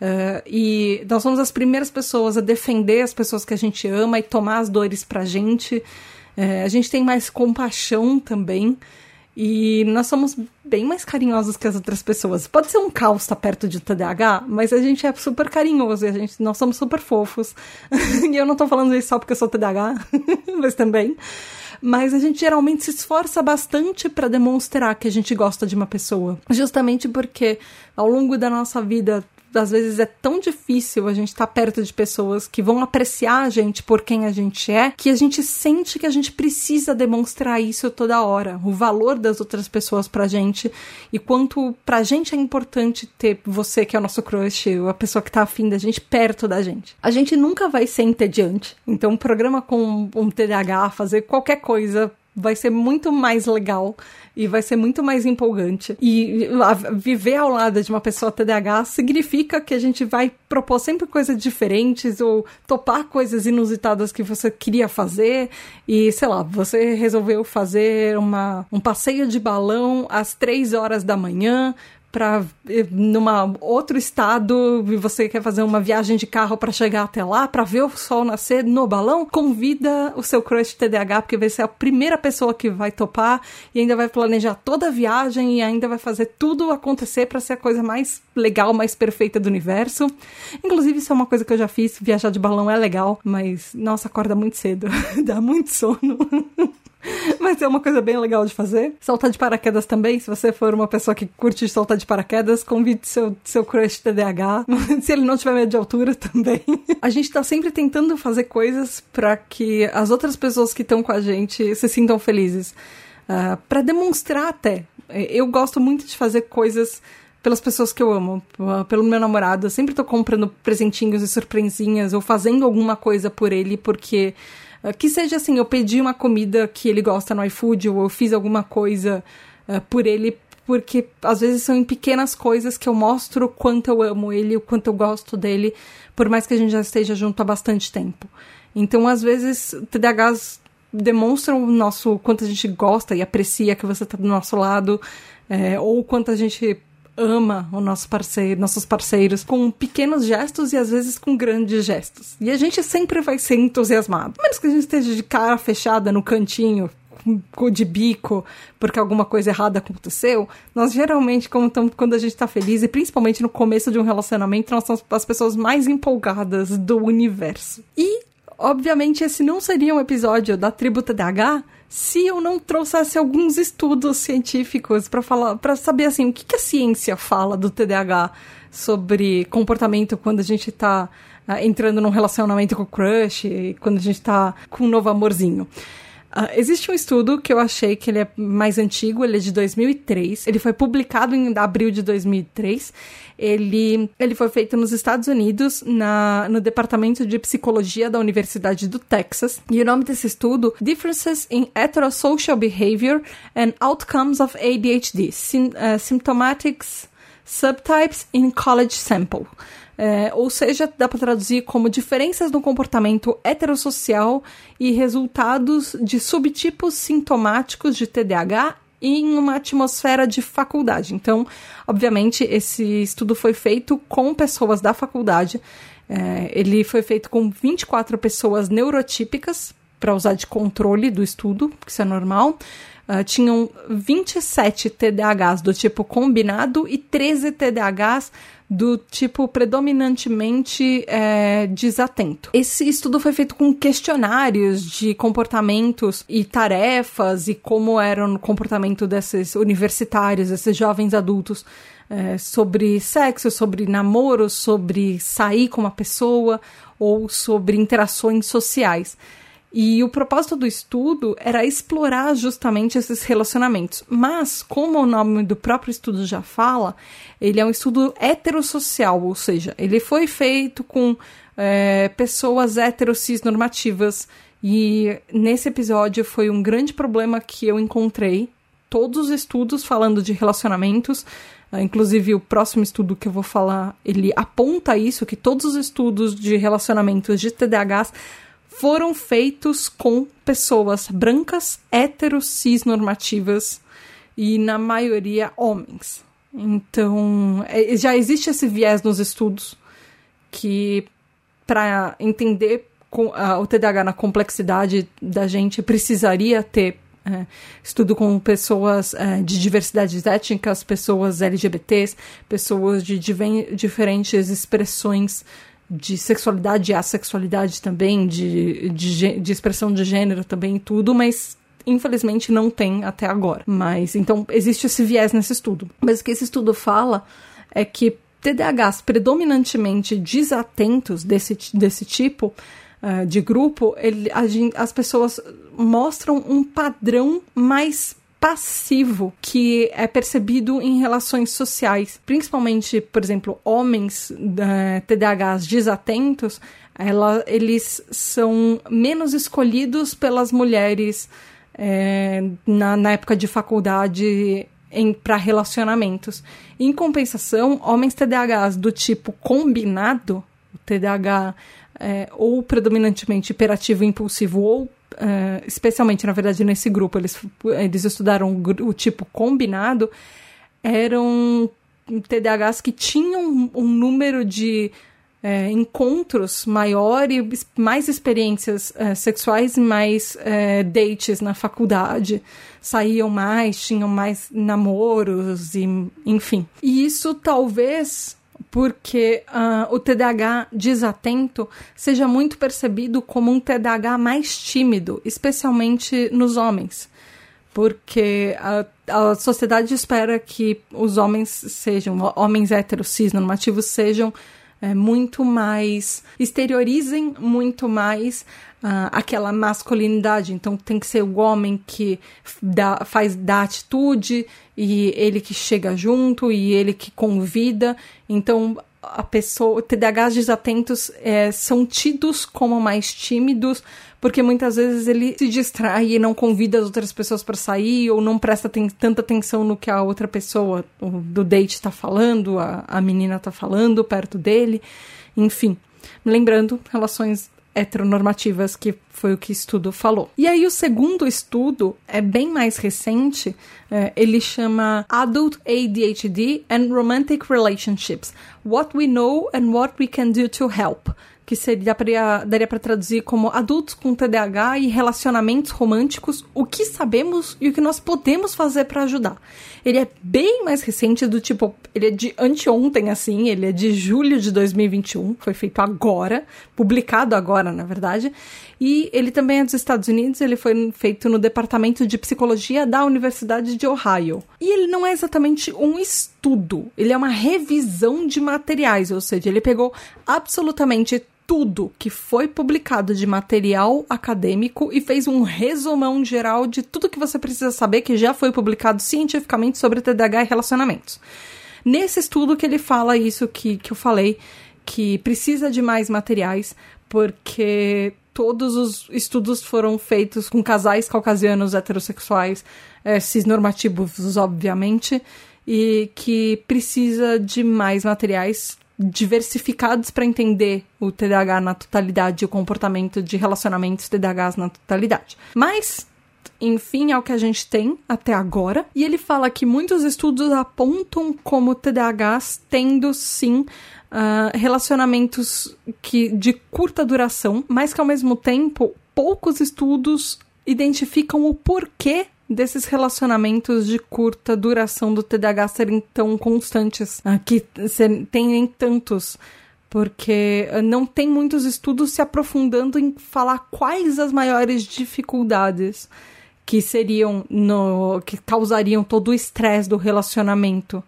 Uh, e nós somos as primeiras pessoas a defender as pessoas que a gente ama e tomar as dores pra gente. Uh, a gente tem mais compaixão também. E nós somos bem mais carinhosos que as outras pessoas. Pode ser um caos estar perto de TDAH, mas a gente é super carinhoso e a gente, nós somos super fofos. e eu não tô falando isso só porque eu sou TDAH, mas também. Mas a gente geralmente se esforça bastante para demonstrar que a gente gosta de uma pessoa. Justamente porque ao longo da nossa vida às vezes é tão difícil a gente estar tá perto de pessoas que vão apreciar a gente por quem a gente é, que a gente sente que a gente precisa demonstrar isso toda hora, o valor das outras pessoas pra gente e quanto pra gente é importante ter você que é o nosso crush, a pessoa que tá afim da gente perto da gente. A gente nunca vai ser entediante. Então, um programa com um TDAH, fazer qualquer coisa vai ser muito mais legal e vai ser muito mais empolgante. E viver ao lado de uma pessoa TDAH significa que a gente vai propor sempre coisas diferentes ou topar coisas inusitadas que você queria fazer e, sei lá, você resolveu fazer uma, um passeio de balão às três horas da manhã para eh, numa outro estado e você quer fazer uma viagem de carro para chegar até lá, para ver o sol nascer no balão, convida o seu crush TDAH porque vai ser a primeira pessoa que vai topar e ainda vai planejar toda a viagem e ainda vai fazer tudo acontecer para ser a coisa mais legal, mais perfeita do universo. Inclusive isso é uma coisa que eu já fiz, viajar de balão é legal, mas nossa, acorda muito cedo, dá muito sono. Mas é uma coisa bem legal de fazer. Saltar de paraquedas também. Se você for uma pessoa que curte saltar de paraquedas, convide seu, seu crush TDAH. Se ele não tiver medo de altura também. A gente tá sempre tentando fazer coisas para que as outras pessoas que estão com a gente se sintam felizes. Uh, ah, para demonstrar até. Eu gosto muito de fazer coisas pelas pessoas que eu amo, pelo meu namorado. Eu sempre tô comprando presentinhos e surpresinhas ou fazendo alguma coisa por ele, porque ah, que seja assim, eu pedi uma comida que ele gosta no iFood ou eu fiz alguma coisa uh, por ele, porque às vezes são em pequenas coisas que eu mostro o quanto eu amo ele, o quanto eu gosto dele, por mais que a gente já esteja junto há bastante tempo. Então, às vezes, TDAHs demonstram o nosso quanto a gente gosta e aprecia que você está do nosso lado, é, ou quanto a gente ama o nosso parceiro, nossos parceiros com pequenos gestos e às vezes com grandes gestos. E a gente sempre vai ser entusiasmado. Menos que a gente esteja de cara fechada no cantinho, de bico porque alguma coisa errada aconteceu, nós geralmente, como tamo, quando a gente está feliz, e principalmente no começo de um relacionamento, nós somos as pessoas mais empolgadas do universo. E, obviamente, esse não seria um episódio da Tribo TDAH se eu não trouxesse alguns estudos científicos para falar, para saber assim, o que, que, a ciência fala do TDAH sobre comportamento quando a gente está ah, entrando num relacionamento com o crush, quando a gente está com um novo amorzinho. Uh, existe um estudo que eu achei que ele é mais antigo, ele é de 2003. Ele foi publicado em abril de 2003. Ele, ele foi feito nos Estados Unidos, na, no Departamento de Psicologia da Universidade do Texas. E o nome desse estudo, Differences in Heterosocial Behavior and Outcomes of ADHD, Sim, uh, Symptomatics Subtypes in College Sample. É, ou seja, dá para traduzir como diferenças no comportamento heterossocial e resultados de subtipos sintomáticos de TDAH em uma atmosfera de faculdade. Então, obviamente, esse estudo foi feito com pessoas da faculdade. É, ele foi feito com 24 pessoas neurotípicas, para usar de controle do estudo, que isso é normal. Uh, tinham 27 TDAHs do tipo combinado e 13 TDAHs do tipo predominantemente é, desatento. Esse estudo foi feito com questionários de comportamentos e tarefas e como era o comportamento desses universitários, desses jovens adultos. É, sobre sexo, sobre namoro, sobre sair com uma pessoa ou sobre interações sociais. E o propósito do estudo era explorar justamente esses relacionamentos. Mas, como o nome do próprio estudo já fala, ele é um estudo heterossocial, ou seja, ele foi feito com é, pessoas heterocis normativas. E nesse episódio foi um grande problema que eu encontrei. Todos os estudos falando de relacionamentos, é, inclusive o próximo estudo que eu vou falar, ele aponta isso, que todos os estudos de relacionamentos de TDAHs foram feitos com pessoas brancas, heteros, cis normativas e na maioria homens. Então, é, já existe esse viés nos estudos que para entender o TDAH na complexidade da gente precisaria ter é, estudo com pessoas é, de diversidades étnicas, pessoas LGBTs, pessoas de diferentes expressões de sexualidade e assexualidade também, de, de, de expressão de gênero também e tudo, mas infelizmente não tem até agora. Mas então existe esse viés nesse estudo. Mas o que esse estudo fala é que TDAHs predominantemente desatentos desse, desse tipo uh, de grupo, ele, a, as pessoas mostram um padrão mais passivo que é percebido em relações sociais, principalmente, por exemplo, homens uh, TDAHs desatentos, ela, eles são menos escolhidos pelas mulheres é, na, na época de faculdade para relacionamentos. Em compensação, homens TDAHs do tipo combinado, TDAH é, ou predominantemente hiperativo impulsivo ou uh, especialmente, na verdade, nesse grupo, eles, eles estudaram o, o tipo combinado, eram TDAHs que tinham um, número de é, encontros maior e mais experiências é, sexuais, mais é, dates na faculdade, saíam mais, tinham mais namoros e enfim. E isso talvez porque uh, o TDAH desatento seja muito percebido como um TDAH mais tímido, especialmente nos homens. Porque a, a sociedade espera que os homens sejam, homens heteros cis normativos sejam é, muito mais, exteriorizem muito mais uh, aquela masculinidade. Então tem que ser o homem que dá, faz da atitude e ele que chega junto e ele que convida. Então a pessoa, TDAHs desatentos é, são tidos como mais tímidos, porque muitas vezes ele se distrai e não convida as outras pessoas para sair ou não presta tanta atenção no que a outra pessoa do date está falando, a, a menina está falando perto dele, enfim. Lembrando, relações heteronormativas, que foi o que estudo falou. E aí, o segundo estudo é bem mais recente, é, ele chama Adult ADHD and Romantic Relationships: What We Know and What We Can Do to Help que seria pra, daria para traduzir como adultos com TDAH e relacionamentos românticos, o que sabemos e o que nós podemos fazer para ajudar. Ele é bem mais recente do tipo, ele é de anteontem assim, ele é de julho de 2021, foi feito agora, publicado agora, na verdade. E ele também é dos Estados Unidos, ele foi feito no Departamento de Psicologia da Universidade de Ohio. E ele não é exatamente um estudo, ele é uma revisão de materiais, ou seja, ele pegou absolutamente tudo que foi publicado de material acadêmico e fez um resumão geral de tudo que você precisa saber que já foi publicado cientificamente sobre TDAH e relacionamentos. Nesse estudo que ele fala isso que, que eu falei, que precisa de mais materiais, porque todos os estudos foram feitos com casais caucasianos heterossexuais, é, cisnormativos, obviamente, e que precisa de mais materiais diversificados para entender o TDAH na totalidade o comportamento de relacionamentos TDAHs na totalidade. Mas enfim, é o que a gente tem até agora. E ele fala que muitos estudos apontam como TDAHs tendo sim uh, relacionamentos que de curta duração, mas que ao mesmo tempo poucos estudos identificam o porquê desses relacionamentos de curta duração do TDAH serem tão constantes, uh, que tem tantos porque não tem muitos estudos se aprofundando em falar quais as maiores dificuldades que seriam no que causariam todo o estresse do relacionamento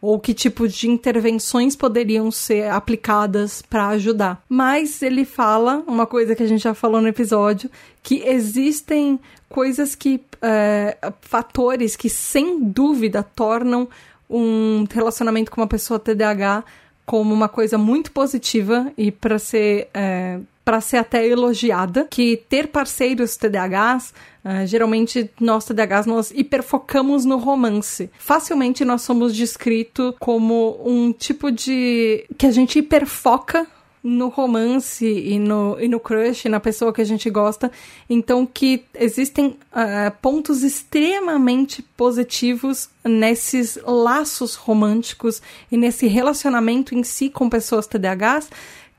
ou que tipo de intervenções poderiam ser aplicadas para ajudar. Mas ele fala uma coisa que a gente já falou no episódio, que existem coisas que é, fatores que sem dúvida tornam um relacionamento com uma pessoa TDAH como uma coisa muito positiva e para ser é, para ser até elogiada, que ter parceiros TDAHs, uh, geralmente nós TDAHs nós hiperfocamos no romance. Facilmente nós somos descritos como um tipo de que a gente hiperfoca no romance e no, e no crush, na pessoa que a gente gosta. Então, que existem uh, pontos extremamente positivos nesses laços românticos e nesse relacionamento em si com pessoas TDAHs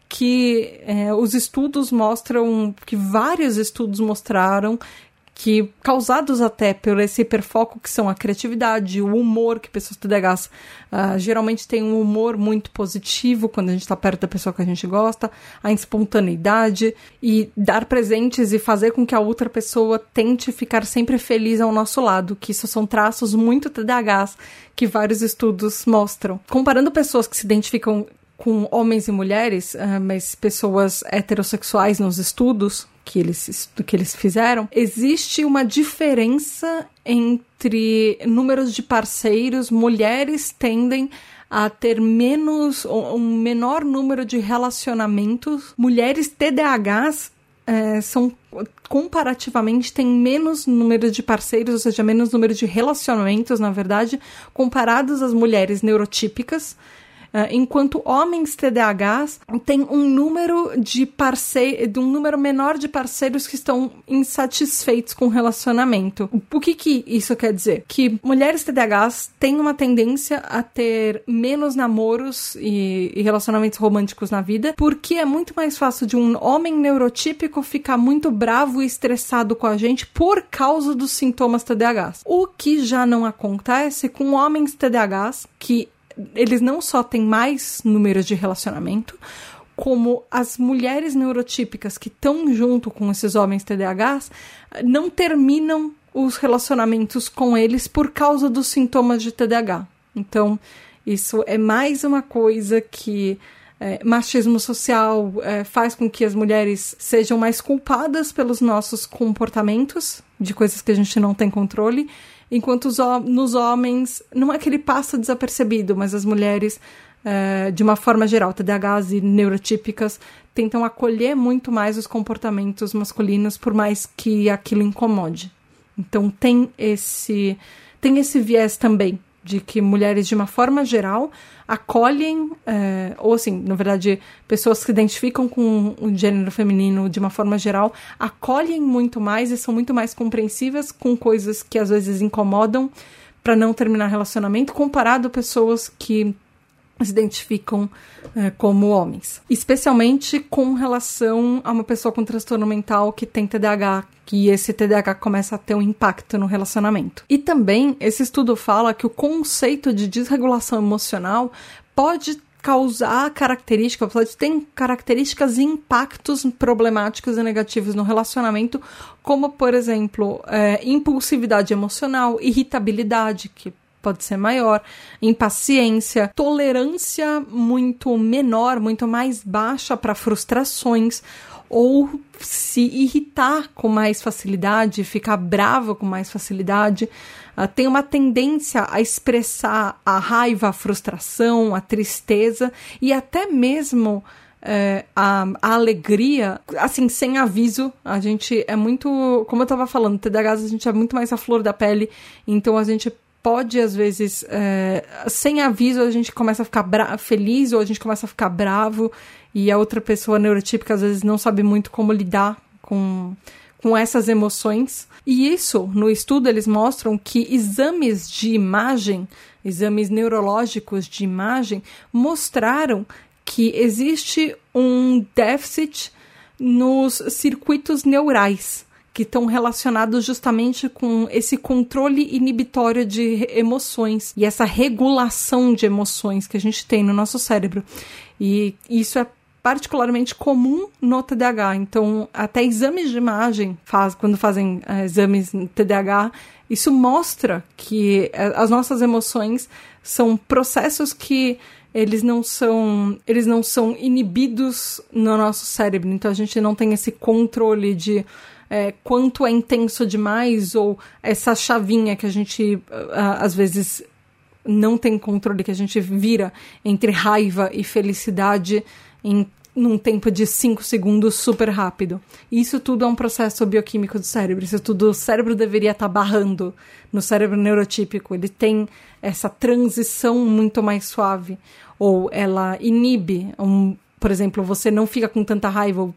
que é, os estudos mostram, que vários estudos mostraram que causados até por esse hiperfoco que são a criatividade, o humor, que pessoas TDAHs uh, geralmente têm um humor muito positivo quando a gente está perto da pessoa que a gente gosta, a espontaneidade e dar presentes e fazer com que a outra pessoa tente ficar sempre feliz ao nosso lado, que isso são traços muito TDAHs que vários estudos mostram. Comparando pessoas que se identificam com homens e mulheres, uh, mas pessoas heterossexuais nos estudos que eles, que eles fizeram, existe uma diferença entre números de parceiros. Mulheres tendem a ter menos, um menor número de relacionamentos. Mulheres TDAHs é, são comparativamente têm menos número de parceiros, ou seja, menos número de relacionamentos, na verdade, comparados às mulheres neurotípicas. Uh, enquanto homens TDAHs têm um número de parceiros, um número menor de parceiros que estão insatisfeitos com o relacionamento. O que que isso quer dizer? Que mulheres TDAHs têm uma tendência a ter menos namoros e, e relacionamentos românticos na vida, porque é muito mais fácil de um homem neurotípico ficar muito bravo e estressado com a gente por causa dos sintomas TDAHs. O que já não acontece com homens TDAHs que eles não só têm mais números de relacionamento, como as mulheres neurotípicas que estão junto com esses homens TDAHs não terminam os relacionamentos com eles por causa dos sintomas de TDAH. Então, isso é mais uma coisa que é, machismo social é, faz com que as mulheres sejam mais culpadas pelos nossos comportamentos, de coisas que a gente não tem controle, Enquanto os, nos homens, não é que ele passa desapercebido, mas as mulheres, é, de uma forma geral, TDAHs e neurotípicas, tentam acolher muito mais os comportamentos masculinos, por mais que aquilo incomode. Então tem esse, tem esse viés também de que mulheres, de uma forma geral, acolhem, é, ou assim, na verdade, pessoas que se identificam com o gênero feminino de uma forma geral, acolhem muito mais e são muito mais compreensivas com coisas que às vezes incomodam para não terminar relacionamento, comparado a pessoas que se identificam é, como homens. Especialmente com relação a uma pessoa com transtorno mental que tem TDAH, que esse TDAH começa a ter um impacto no relacionamento. E também esse estudo fala que o conceito de desregulação emocional pode causar características, pode ter características e impactos problemáticos e negativos no relacionamento, como, por exemplo, é, impulsividade emocional, irritabilidade, que pode ser maior, impaciência, tolerância muito menor, muito mais baixa para frustrações, ou se irritar com mais facilidade, ficar brava com mais facilidade, uh, tem uma tendência a expressar a raiva, a frustração, a tristeza e até mesmo é, a, a, alegria, assim, sem aviso, a gente é muito, como eu tava falando, TDAH a gente é muito mais a flor da pele, então a gente pode, às vezes, é, sem aviso, a gente começa a ficar feliz ou a gente começa a ficar bravo e a outra pessoa neurotípica, às vezes, não sabe muito como lidar com, com essas emoções. E isso, no estudo, eles mostram que exames de imagem, exames neurológicos de imagem, mostraram que existe um déficit nos circuitos neurais que estão relacionados justamente com esse controle inibitório de emoções e essa regulação de emoções que a gente tem no nosso cérebro. E isso é particularmente comum no TDAH. Então, até exames de imagem, faz, quando fazem uh, exames no TDAH, isso mostra que uh, as nossas emoções são processos que eles não são eles não são inibidos no nosso cérebro. Então a gente não tem esse controle de é, quanto é intenso demais ou essa chavinha que a gente às vezes não tem controle, que a gente vira entre raiva e felicidade em num tempo de 5 segundos super rápido. Isso tudo é um processo bioquímico do cérebro. Isso tudo o cérebro deveria estar tá barrando no cérebro neurotípico. Ele tem essa transição muito mais suave. Ou ela inibe. Um, por exemplo, você não fica com tanta raiva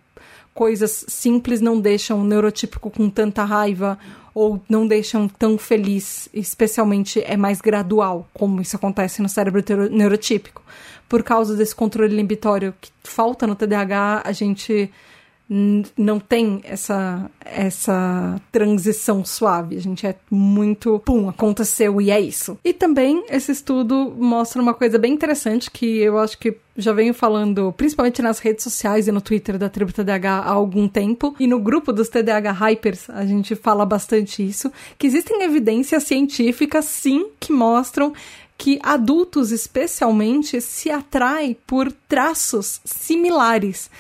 coisas simples não deixam o neurotípico com tanta raiva ou não deixam tão feliz, especialmente é mais gradual, como isso acontece no cérebro neurotípico. Por causa desse controle inibitório que falta no TDAH, a gente não tem essa essa transição suave. A gente é muito, pum, aconteceu e é isso. E também esse estudo mostra uma coisa bem interessante que eu acho que já venho falando, principalmente nas redes sociais e no Twitter da Tribo TDAH há algum tempo, e no grupo dos TDAH Hypers a gente fala bastante isso, que existem evidências científicas, sim, que mostram que adultos, especialmente, se atraem por traços similares.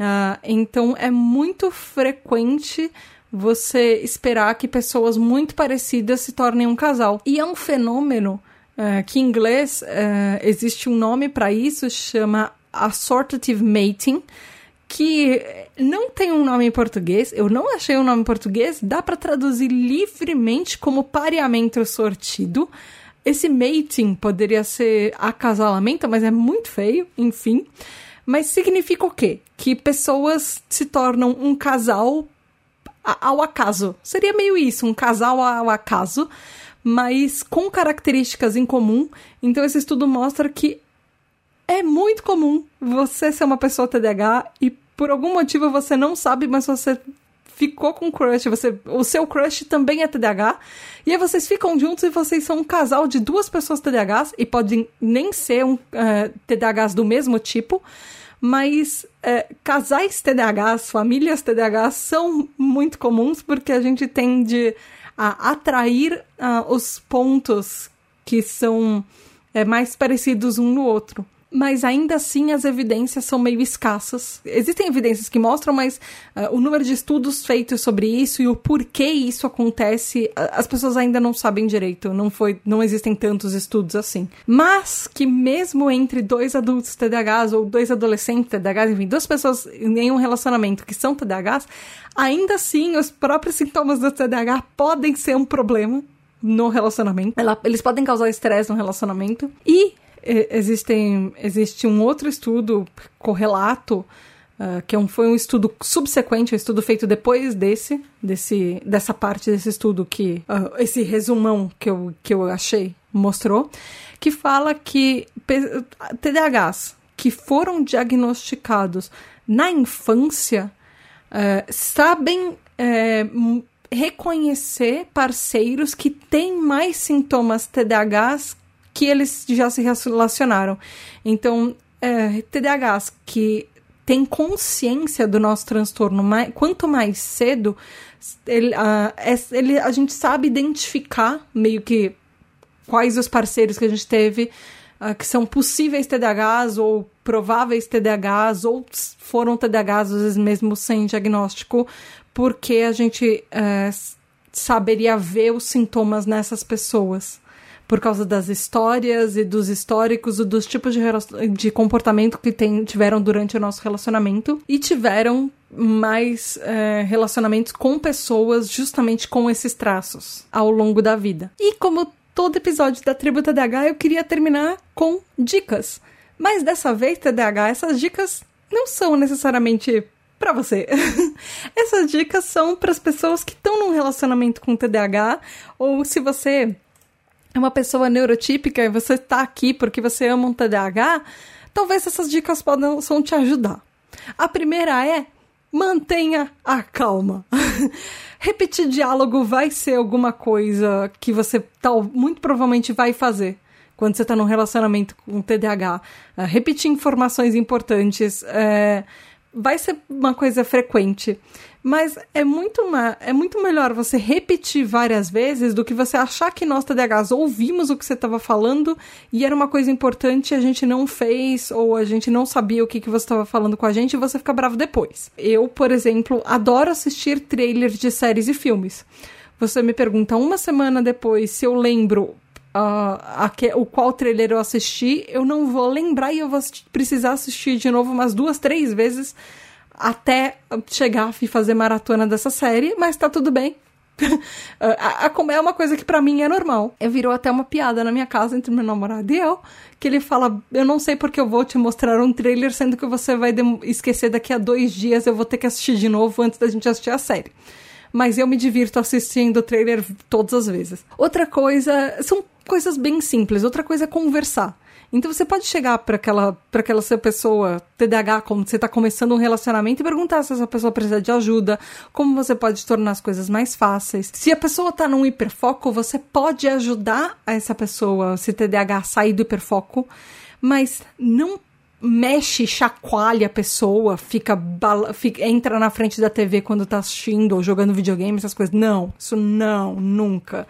Uh, então é muito frequente você esperar que pessoas muito parecidas se tornem um casal. E é um fenômeno uh, que em inglês uh, existe um nome para isso, chama assortative mating, que não tem um nome em português, eu não achei um nome em português, dá para traduzir livremente como pareamento sortido. Esse mating poderia ser acasalamento, mas é muito feio, enfim. Mas significa o quê? Que pessoas se tornam um casal ao acaso. Seria meio isso, um casal ao acaso, mas com características em comum. Então esse estudo mostra que é muito comum você ser uma pessoa TDAH e por algum motivo você não sabe, mas você ficou com crush, você, o seu crush também é TDAH, e aí vocês ficam juntos e vocês são um casal de duas pessoas TDAHs, e podem nem ser um uh, eh, TDAHs do mesmo tipo, mas é, casais TDAHs, famílias TDAHs são muito comuns porque a gente tende a atrair uh, os pontos que são é, mais parecidos um no outro mas ainda assim as evidências são meio escassas. Existem evidências que mostram, mas uh, o número de estudos feitos sobre isso e o porquê isso acontece, as pessoas ainda não sabem direito. Não foi, não existem tantos estudos assim. Mas que mesmo entre dois adultos TDAHs ou dois adolescentes TDAHs, enfim, duas pessoas em um relacionamento que são TDAHs, ainda assim os próprios sintomas do TDAH podem ser um problema no relacionamento. Ela, eles podem causar estresse no relacionamento. E existem, existe um outro estudo correlato, uh, que é um, foi um estudo subsequente, um estudo feito depois desse, desse dessa parte desse estudo que uh, esse resumão que eu, que eu achei mostrou, que fala que TDAHs que foram diagnosticados na infância uh, sabem reconhecer parceiros que têm mais sintomas TDAHs que eles já se relacionaram. Então, é, TDAHs que tem consciência do nosso transtorno, mais, quanto mais cedo, ele, uh, ele, a gente sabe identificar meio que quais os parceiros que a gente teve uh, que são possíveis TDAHs ou prováveis TDAHs ou foram TDAHs, às vezes mesmo sem diagnóstico, porque a gente uh, saberia ver os sintomas nessas pessoas por causa das histórias e dos históricos e dos tipos de, de comportamento que tem, tiveram durante o nosso relacionamento e tiveram mais é, relacionamentos com pessoas justamente com esses traços ao longo da vida. E como todo episódio da Tribo TDAH eu queria terminar com dicas. Mas dessa vez, TDAH, essas dicas não são necessariamente para você. essas dicas são para as pessoas que estão num relacionamento com TDAH ou se você é uma pessoa neurotípica e você está aqui porque você ama um TDAH, talvez essas dicas possam te ajudar. A primeira é mantenha a calma. Repetir diálogo vai ser alguma coisa que você tal, muito provavelmente vai fazer quando você está num relacionamento com TDAH. Uh, repetir informações importantes é, vai ser uma coisa frequente. Mas é muito, é muito melhor você repetir várias vezes do que você achar que nós, TDAHs, ouvimos o que você estava falando e era uma coisa importante e a gente não fez ou a gente não sabia o que, que você estava falando com a gente e você fica bravo depois. Eu, por exemplo, adoro assistir trailers de séries e filmes. Você me pergunta uma semana depois se eu lembro Uh, a, o qual trailer eu assisti, eu não vou lembrar e eu vou precisar assistir de novo umas duas, três vezes até chegar e fazer maratona dessa série, mas tá tudo bem. a, a, é uma coisa que para mim é normal. Eu virou até uma piada na minha casa entre meu namorado e eu, que ele fala: Eu não sei porque eu vou te mostrar um trailer, sendo que você vai esquecer daqui a dois dias, eu vou ter que assistir de novo antes da gente assistir a série. Mas eu me divirto assistindo o trailer todas as vezes. Outra coisa, são coisas bem simples. Outra coisa é conversar. Então você pode chegar para aquela, para aquela sua pessoa TDAH, como você está começando um relacionamento, e perguntar se essa pessoa precisa de ajuda, como você pode tornar as coisas mais fáceis. Se a pessoa está num hiperfoco, você pode ajudar essa pessoa, se TDAH, a sair do hiperfoco, mas não mexe, chacoalha a pessoa, fica, fica, entra na frente da TV quando tá assistindo ou jogando videogame, essas coisas. Não, isso não, nunca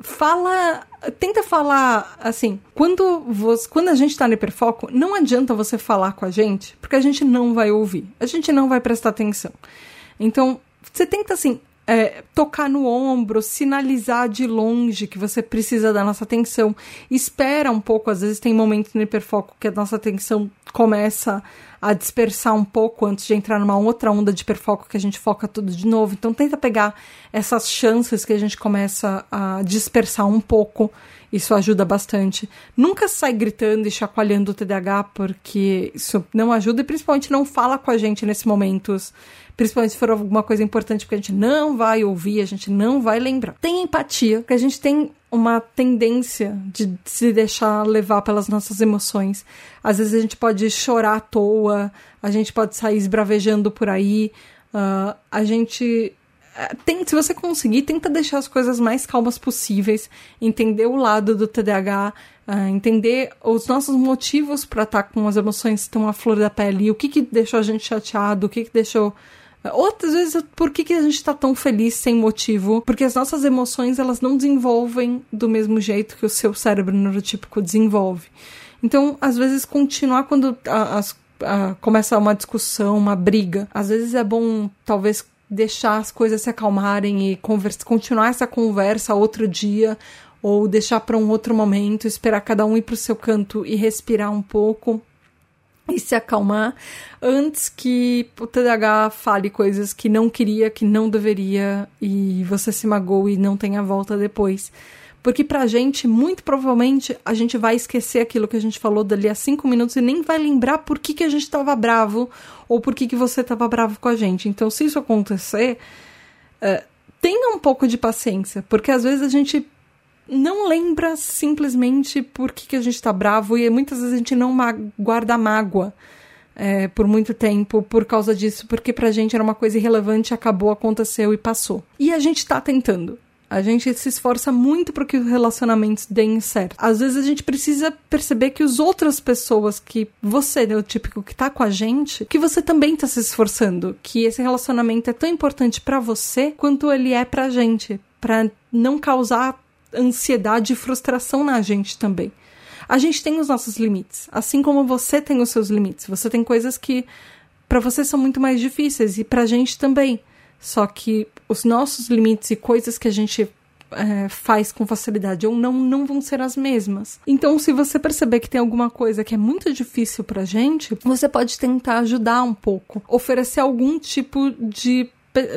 fala. Tenta falar assim. Quando, você, quando a gente tá no hiperfoco, não adianta você falar com a gente, porque a gente não vai ouvir. A gente não vai prestar atenção. Então, você tenta assim. É, tocar no ombro, sinalizar de longe que você precisa da nossa atenção. Espera um pouco, às vezes tem momentos no hiperfoco que a nossa atenção começa a dispersar um pouco antes de entrar numa outra onda de hiperfoco que a gente foca tudo de novo. Então tenta pegar essas chances que a gente começa a dispersar um pouco. Isso ajuda bastante. Nunca sai gritando e chacoalhando o TDAH, porque isso não ajuda e principalmente não fala com a gente nesses momentos principalmente se for alguma coisa importante, porque a gente não vai ouvir, a gente não vai lembrar. Tem empatia, porque a gente tem uma tendência de se deixar levar pelas nossas emoções. Às vezes a gente pode chorar à toa, a gente pode sair esbravejando por aí, uh, a gente eh, tem, se você conseguir, tenta deixar as coisas mais calmas possíveis, entender o lado do TDAH, uh, entender os nossos motivos para estar com as emoções que estão à flor da pele, o que, que deixou a gente chateado, o que, que deixou Outras vezes, por que, que a gente está tão feliz sem motivo? Porque as nossas emoções, elas não desenvolvem do mesmo jeito que o seu cérebro neurotípico desenvolve. Então, às vezes, continuar quando as, a, começa uma discussão, uma briga, às vezes é bom, talvez, deixar as coisas se acalmarem e conversa, continuar essa conversa outro dia ou deixar para um outro momento, esperar cada um ir para o seu canto e respirar um pouco e se acalmar antes que o TDAH fale coisas que não queria, que não deveria e você se magoou e não tenha volta depois. Porque pra gente, muito provavelmente, a gente vai esquecer aquilo que a gente falou dali a cinco minutos e nem vai lembrar por que, que a gente tava bravo ou por que, que você tava bravo com a gente. Então, se isso acontecer, uh, tenha um pouco de paciência, porque às vezes a gente não lembra simplesmente por que, que a gente tá bravo e muitas vezes a gente não guarda mágoa é, por muito tempo por causa disso, porque pra gente era uma coisa irrelevante, acabou, aconteceu e passou. E a gente tá tentando. A gente se esforça muito para que os relacionamentos deem certo. Às vezes a gente precisa perceber que as outras pessoas que você, é o típico que tá com a gente, que você também tá se esforçando, que esse relacionamento é tão importante para você quanto ele é pra gente, para não causar ansiedade e frustração na gente também. A gente tem os nossos limites, assim como você tem os seus limites. Você tem coisas que para você são muito mais difíceis e pra gente também. Só que os nossos limites e coisas que a gente é, faz com facilidade ou não, não vão ser as mesmas. Então, se você perceber que tem alguma coisa que é muito difícil pra gente, você pode tentar ajudar um pouco, oferecer algum tipo de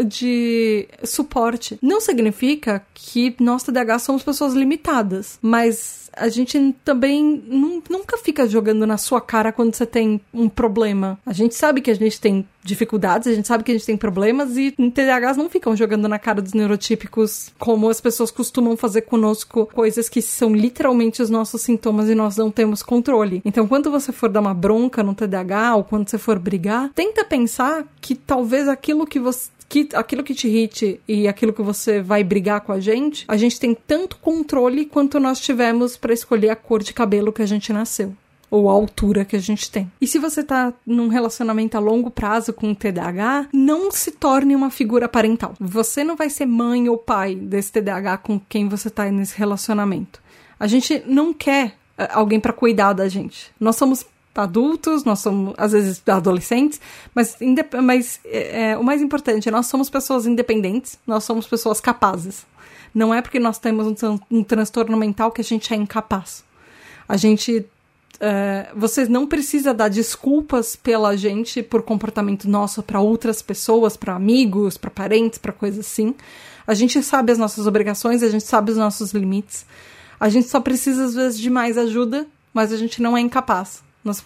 de suporte. Não significa que nós TDAH somos pessoas limitadas, mas a gente também nunca fica jogando na sua cara quando você tem um problema. A gente sabe que a gente tem dificuldades, a gente sabe que a gente tem problemas e TDAHs não ficam jogando na cara dos neurotípicos como as pessoas costumam fazer conosco coisas que são literalmente os nossos sintomas e nós não temos controle. Então, quando você for dar uma bronca no TDAH ou quando você for brigar, tenta pensar que talvez aquilo que você que aquilo que te irrite e aquilo que você vai brigar com a gente, a gente tem tanto controle quanto nós tivemos para escolher a cor de cabelo que a gente nasceu ou a altura que a gente tem. E se você tá num relacionamento a longo prazo com um TDAH, não se torne uma figura parental. Você não vai ser mãe ou pai desse TDAH com quem você tá nesse relacionamento. A gente não quer eh, alguém para cuidar da gente. Nós somos adultos, nós somos, às vezes, adolescentes, mas, mas é, é, o mais importante, nós somos pessoas independentes, nós somos pessoas capazes. Não é porque nós temos um, um transtorno mental que a gente é incapaz. A gente. É, vocês não precisa dar desculpas pela gente por comportamento nosso para outras pessoas, para amigos, para parentes, para coisas assim. A gente sabe as nossas obrigações, a gente sabe os nossos limites. A gente só precisa, às vezes, de mais ajuda, mas a gente não é incapaz. Nós,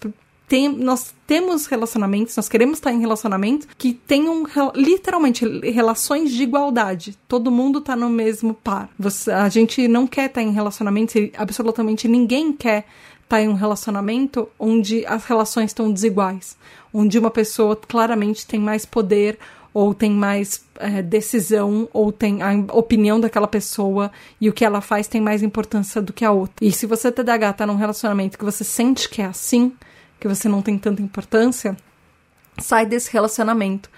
tem, nós temos relacionamentos, nós queremos estar em relacionamento que tenham literalmente relações de igualdade. Todo mundo está no mesmo par. Você, a gente não quer estar em relacionamento, absolutamente ninguém quer estar em um relacionamento onde as relações estão desiguais, onde uma pessoa claramente tem mais poder ou tem mais é, decisão, ou tem a opinião daquela pessoa e o que ela faz tem mais importância do que a outra. E se você TDAH tá num relacionamento que você sente que é assim, que você não tem tanta importância, sai desse relacionamento.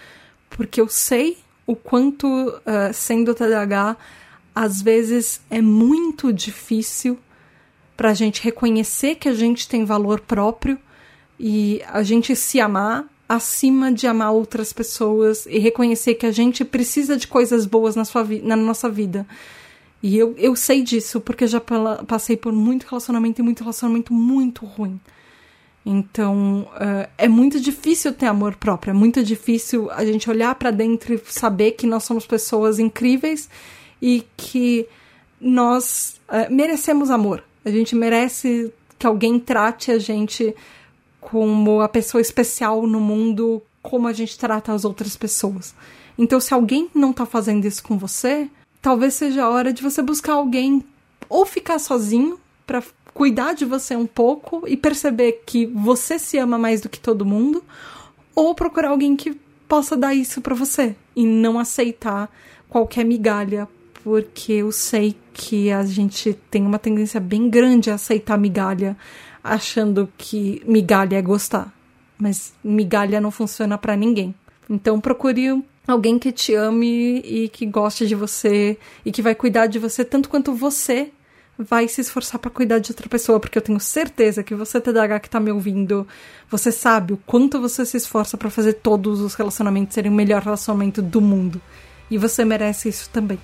Porque eu sei o quanto, uh, sendo TDAH, às vezes é muito difícil para a gente reconhecer que a gente tem valor próprio e a gente se amar acima de amar outras pessoas e reconhecer que a gente precisa de coisas boas na, sua na nossa vida. E eu, eu sei disso, porque já passei por muito relacionamento e muito relacionamento muito ruim. Então, uh, é muito difícil ter amor próprio, é muito difícil a gente olhar para dentro e saber que nós somos pessoas incríveis e que nós uh, merecemos amor. A gente merece que alguém trate a gente como a pessoa especial no mundo, como a gente trata as outras pessoas. Então, se alguém não tá fazendo isso com você, talvez seja a hora de você buscar alguém ou ficar sozinho para cuidar de você um pouco e perceber que você se ama mais do que todo mundo, ou procurar alguém que possa dar isso para você e não aceitar qualquer migalha, porque eu sei que a gente tem uma tendência bem grande a aceitar migalha achando que migalha é gostar. Mas migalha não funciona para ninguém. Então procure alguém que te ame e que goste de você e que vai cuidar de você tanto quanto você vai se esforçar para cuidar de outra pessoa, porque eu tenho certeza que você TDAH que tá me ouvindo, você sabe o quanto você se esforça para fazer todos os relacionamentos serem o melhor relacionamento do mundo. E você merece isso também.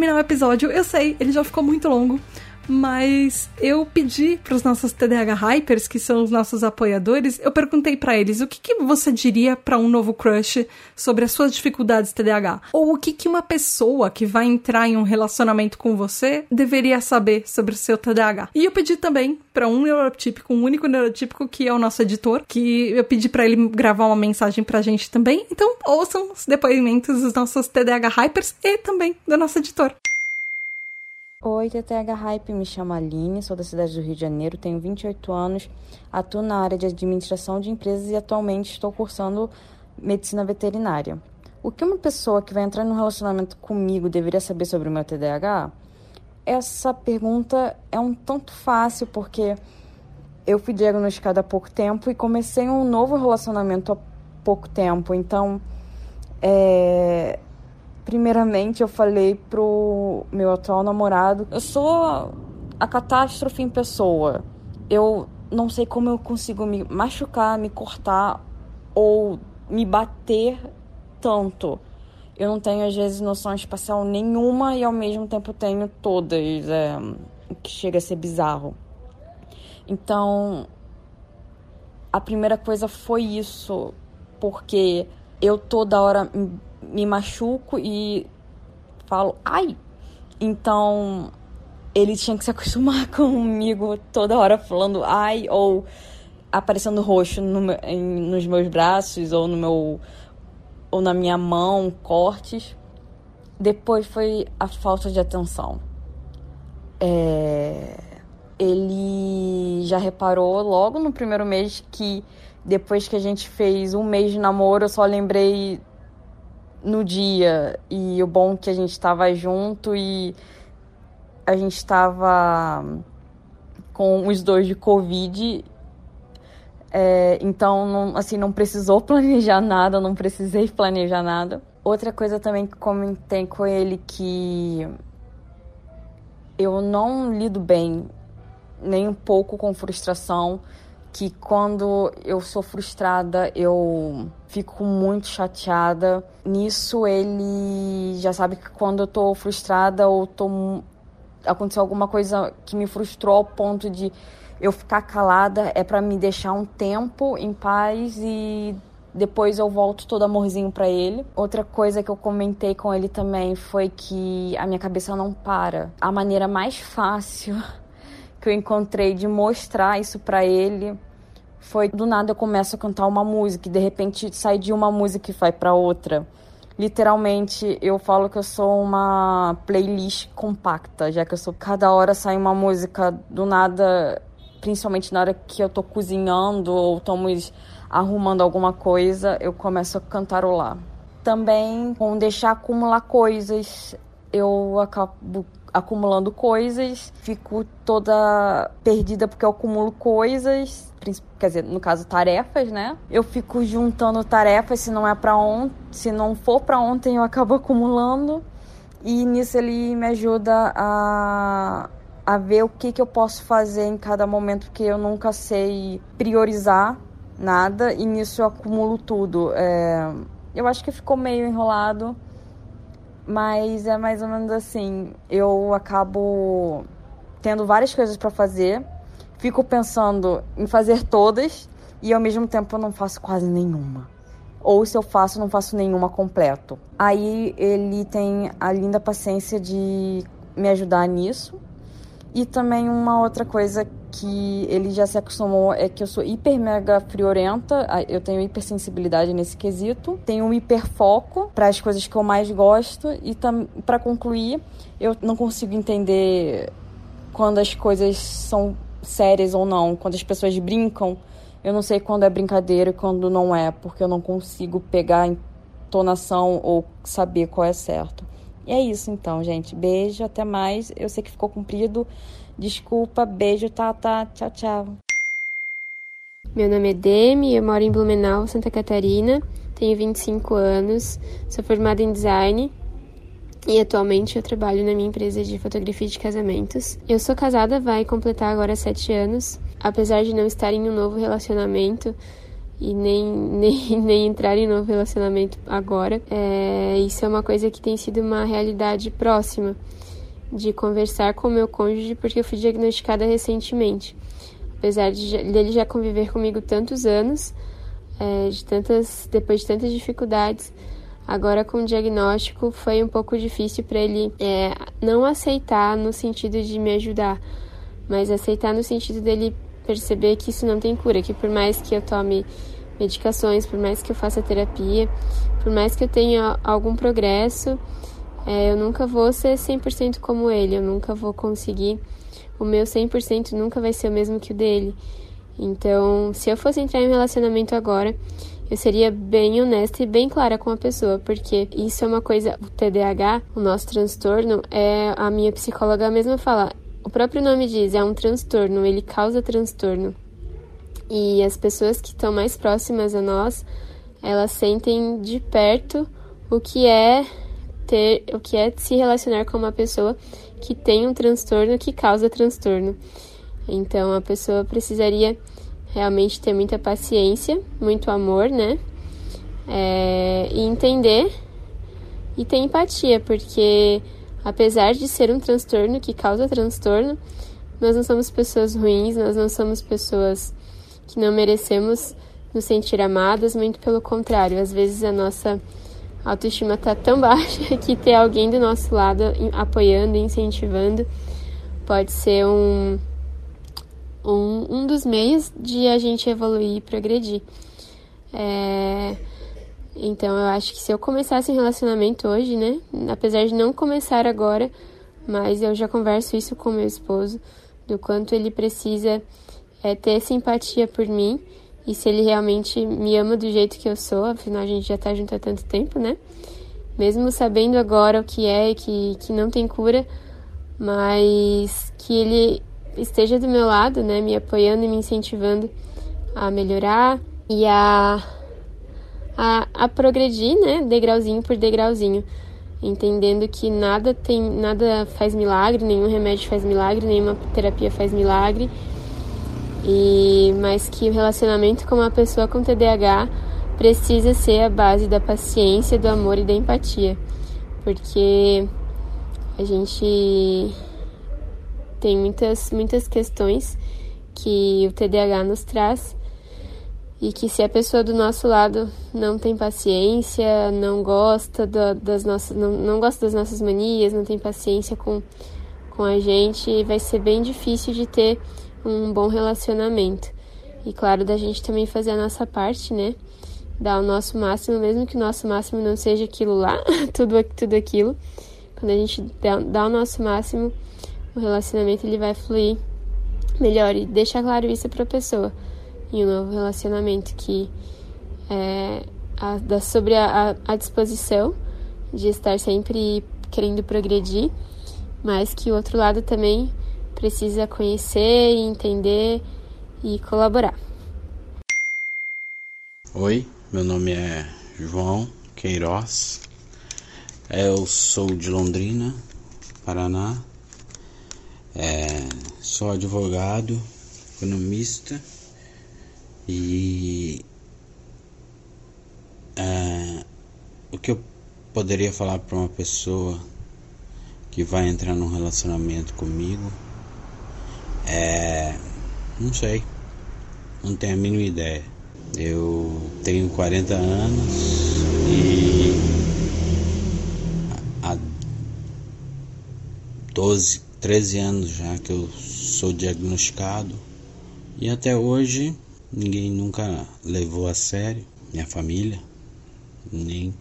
Terminar o episódio. Eu sei, ele já ficou muito longo mas eu pedi para os nossos TDAH Hypers, que são os nossos apoiadores, eu perguntei para eles o que, que você diria para um novo crush sobre as suas dificuldades TDAH? Ou o que, que uma pessoa que vai entrar em um relacionamento com você deveria saber sobre o seu TDAH? E eu pedi também para um neurotípico, um único neurotípico, que é o nosso editor, que eu pedi para ele gravar uma mensagem pra gente também. Então, ouçam os depoimentos dos nossos TDAH Hypers e também do nosso editor. Oi, TTH Hype, me chamo Aline, sou da cidade do Rio de Janeiro, tenho 28 anos, atuo na área de administração de empresas e atualmente estou cursando medicina veterinária. O que uma pessoa que vai entrar num relacionamento comigo deveria saber sobre o meu TDAH? Essa pergunta é um tanto fácil porque eu fui diagnosticada há pouco tempo e comecei um novo relacionamento há pouco tempo, então é, Primeiramente, eu falei pro meu atual namorado: eu sou a catástrofe em pessoa. Eu não sei como eu consigo me machucar, me cortar ou me bater tanto. Eu não tenho, às vezes, noção espacial nenhuma e ao mesmo tempo tenho todas, é, que chega a ser bizarro. Então, a primeira coisa foi isso, porque eu toda hora machuco e falo, ai! Então, ele tinha que se acostumar comigo toda hora falando ai ou aparecendo roxo no, em, nos meus braços ou no meu ou na minha mão, cortes. Depois foi a falta de atenção. É... Ele já reparou logo no primeiro mês que depois que a gente fez um mês de namoro, eu só lembrei no dia. E o bom que a gente estava junto e a gente estava com os dois de Covid. É, então, não, assim, não precisou planejar nada, não precisei planejar nada. Outra coisa também que comentei com ele que eu não lido bem nem um pouco com frustração, que quando eu sou frustrada eu fico muito chateada. Nisso ele já sabe que quando eu tô frustrada ou tô aconteceu alguma coisa que me frustrou ao ponto de eu ficar calada é para me deixar um tempo em paz e depois eu volto todo amorzinho para ele. Outra coisa que eu comentei com ele também foi que a minha cabeça não para. A maneira mais fácil que eu encontrei de mostrar isso para ele foi do nada eu começo a cantar uma música e de repente sai de uma música e vai para outra. Literalmente, eu falo que eu sou uma playlist compacta, já que eu sou cada hora sai uma música do nada, principalmente na hora que eu tô cozinhando ou estamos arrumando alguma coisa, eu começo a cantarolar. Também com deixar acumular coisas, eu acabo acumulando coisas, fico toda perdida porque eu acumulo coisas, quer dizer, no caso tarefas, né? Eu fico juntando tarefas, se não é para ontem, se não for para ontem, eu acabo acumulando. E nisso ele me ajuda a a ver o que, que eu posso fazer em cada momento, porque eu nunca sei priorizar nada e nisso eu acumulo tudo. É, eu acho que ficou meio enrolado, mas é mais ou menos assim. Eu acabo tendo várias coisas para fazer, fico pensando em fazer todas e ao mesmo tempo eu não faço quase nenhuma. Ou se eu faço, não faço nenhuma completo. Aí ele tem a linda paciência de me ajudar nisso. E também uma outra coisa que ele já se acostumou é que eu sou hiper mega friorenta, eu tenho hipersensibilidade nesse quesito, tenho um hiperfoco para as coisas que eu mais gosto e para concluir, eu não consigo entender quando as coisas são sérias ou não, quando as pessoas brincam, eu não sei quando é brincadeira e quando não é, porque eu não consigo pegar entonação ou saber qual é certo. E é isso então, gente. Beijo, até mais. Eu sei que ficou comprido. Desculpa, beijo, Tata. Tchau, tchau. Meu nome é Demi, eu moro em Blumenau, Santa Catarina. Tenho 25 anos, sou formada em design e atualmente eu trabalho na minha empresa de fotografia de casamentos. Eu sou casada, vai completar agora 7 anos. Apesar de não estar em um novo relacionamento, e nem, nem, nem entrar em novo relacionamento agora. É, isso é uma coisa que tem sido uma realidade próxima de conversar com o meu cônjuge, porque eu fui diagnosticada recentemente. Apesar de dele já conviver comigo tantos anos, é, de tantas, depois de tantas dificuldades, agora com o diagnóstico foi um pouco difícil para ele é, não aceitar no sentido de me ajudar, mas aceitar no sentido dele perceber que isso não tem cura, que por mais que eu tome medicações, por mais que eu faça terapia, por mais que eu tenha algum progresso, é, eu nunca vou ser 100% como ele, eu nunca vou conseguir. O meu 100% nunca vai ser o mesmo que o dele. Então, se eu fosse entrar em um relacionamento agora, eu seria bem honesta e bem clara com a pessoa, porque isso é uma coisa. O TDAH, o nosso transtorno, é a minha psicóloga mesma fala. O próprio nome diz, é um transtorno, ele causa transtorno. E as pessoas que estão mais próximas a nós, elas sentem de perto o que é ter, o que é se relacionar com uma pessoa que tem um transtorno que causa transtorno. Então a pessoa precisaria realmente ter muita paciência, muito amor, né? É, e entender e ter empatia, porque apesar de ser um transtorno que causa transtorno, nós não somos pessoas ruins, nós não somos pessoas que não merecemos nos sentir amadas, muito pelo contrário, às vezes a nossa autoestima está tão baixa que ter alguém do nosso lado apoiando, incentivando, pode ser um, um, um dos meios de a gente evoluir e progredir. É, então eu acho que se eu começasse um relacionamento hoje, né? Apesar de não começar agora, mas eu já converso isso com meu esposo, do quanto ele precisa é, ter simpatia por mim e se ele realmente me ama do jeito que eu sou, afinal a gente já tá junto há tanto tempo, né? Mesmo sabendo agora o que é e que, que não tem cura, mas que ele esteja do meu lado, né? Me apoiando e me incentivando a melhorar e a, a, a progredir, né? Degrauzinho por degrauzinho. Entendendo que nada tem, nada faz milagre, nenhum remédio faz milagre, nenhuma terapia faz milagre e mas que o relacionamento com uma pessoa com TDAH precisa ser a base da paciência, do amor e da empatia, porque a gente tem muitas muitas questões que o TDAH nos traz. E que se a pessoa do nosso lado não tem paciência, não gosta da, das nossas não, não gosta das nossas manias, não tem paciência com com a gente, vai ser bem difícil de ter um bom relacionamento. E claro, da gente também fazer a nossa parte, né? Dar o nosso máximo, mesmo que o nosso máximo não seja aquilo lá, tudo, tudo aquilo. Quando a gente dá, dá o nosso máximo, o relacionamento ele vai fluir melhor e deixar claro isso para a pessoa em um novo relacionamento que é a, da, sobre a, a, a disposição de estar sempre querendo progredir, mas que o outro lado também precisa conhecer, entender e colaborar. Oi, meu nome é João Queiroz. Eu sou de Londrina, Paraná. É, sou advogado, economista e é, o que eu poderia falar para uma pessoa que vai entrar num relacionamento comigo é. Não sei. Não tenho a mínima ideia. Eu tenho 40 anos e. Há 12, 13 anos já que eu sou diagnosticado. E até hoje ninguém nunca levou a sério. Minha família, nem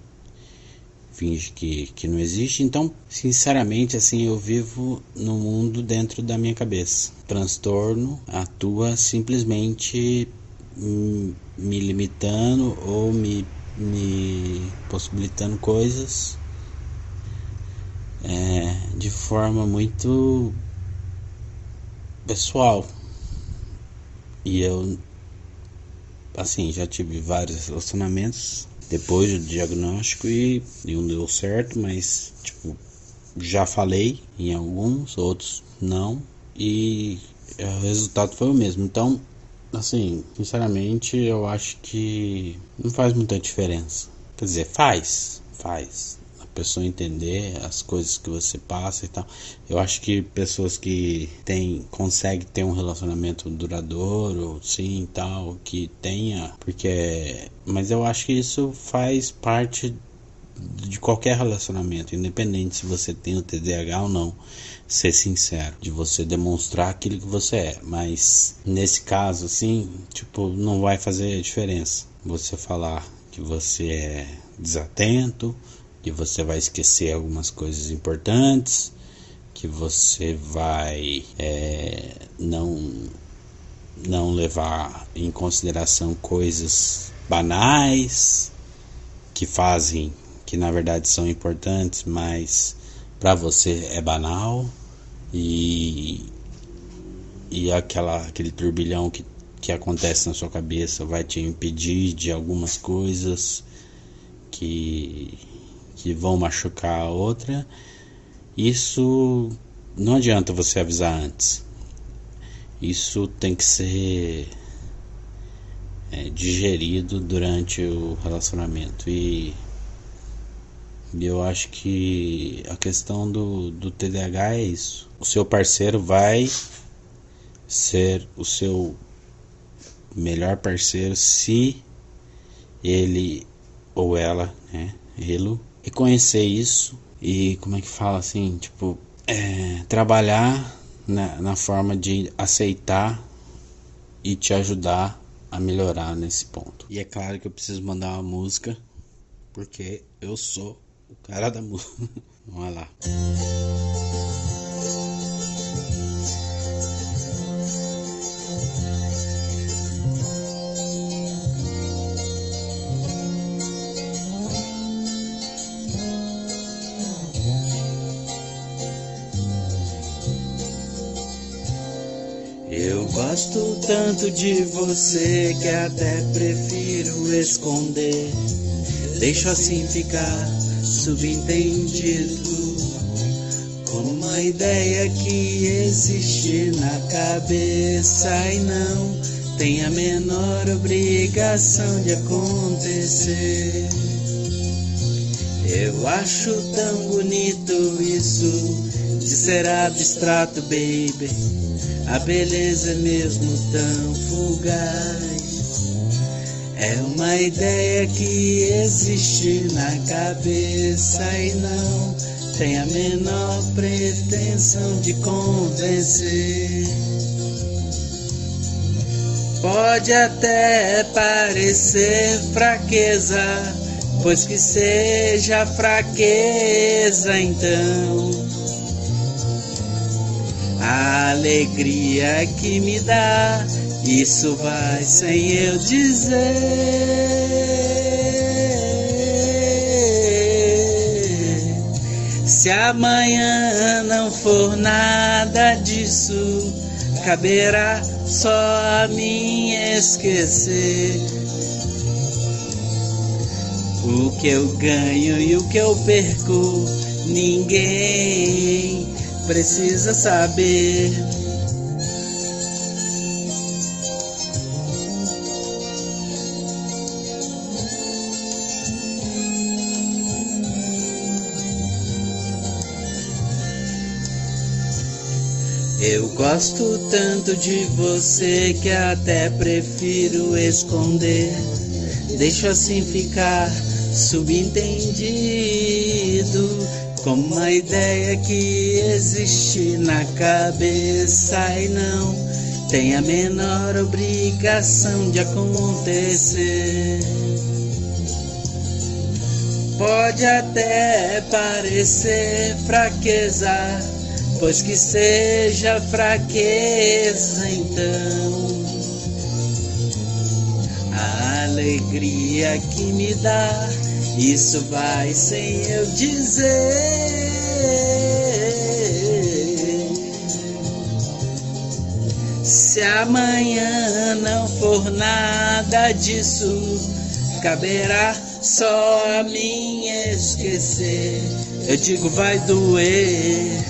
finge que, que não existe. Então, sinceramente, assim, eu vivo no mundo dentro da minha cabeça. transtorno atua simplesmente me limitando ou me, me possibilitando coisas é, de forma muito pessoal. E eu, assim, já tive vários relacionamentos depois do diagnóstico e, não deu certo, mas tipo, já falei em alguns, outros não, e é, o resultado foi o mesmo. Então, assim, sinceramente, eu acho que não faz muita diferença. Quer dizer, faz, faz pessoa entender as coisas que você passa e tal. Eu acho que pessoas que têm, conseguem ter um relacionamento duradouro, sim, tal, que tenha, porque, mas eu acho que isso faz parte de qualquer relacionamento, independente se você tem o TDAH ou não, ser sincero, de você demonstrar aquilo que você é. Mas nesse caso, assim, tipo, não vai fazer diferença você falar que você é desatento, que você vai esquecer algumas coisas importantes, que você vai é, não não levar em consideração coisas banais que fazem que na verdade são importantes, mas para você é banal. E e aquela aquele turbilhão que que acontece na sua cabeça vai te impedir de algumas coisas que que vão machucar a outra, isso não adianta você avisar antes. isso tem que ser é, digerido durante o relacionamento e eu acho que a questão do, do TDAH é isso. O seu parceiro vai ser o seu melhor parceiro se ele ou ela, né, ele reconhecer isso e como é que fala assim, tipo, é, trabalhar na, na forma de aceitar e te ajudar a melhorar nesse ponto. E é claro que eu preciso mandar uma música porque eu sou o cara da música. Vamos lá. Gosto tanto de você que até prefiro esconder. Deixo assim ficar subentendido como uma ideia que existe na cabeça e não tem a menor obrigação de acontecer. Eu acho tão bonito isso de ser abstrato, baby. A beleza é mesmo tão fugaz. É uma ideia que existe na cabeça e não tem a menor pretensão de convencer. Pode até parecer fraqueza, pois que seja fraqueza então. A alegria que me dá isso vai sem eu dizer. Se amanhã não for nada disso, caberá só a mim esquecer. O que eu ganho e o que eu perco, ninguém precisa saber. Eu gosto tanto de você que até prefiro esconder. Deixo assim ficar subentendido como uma ideia que existe na cabeça e não tem a menor obrigação de acontecer. Pode até parecer fraqueza pois que seja fraqueza então. A alegria que me dá, isso vai sem eu dizer. Se amanhã não for nada disso, caberá só a mim esquecer. Eu digo, vai doer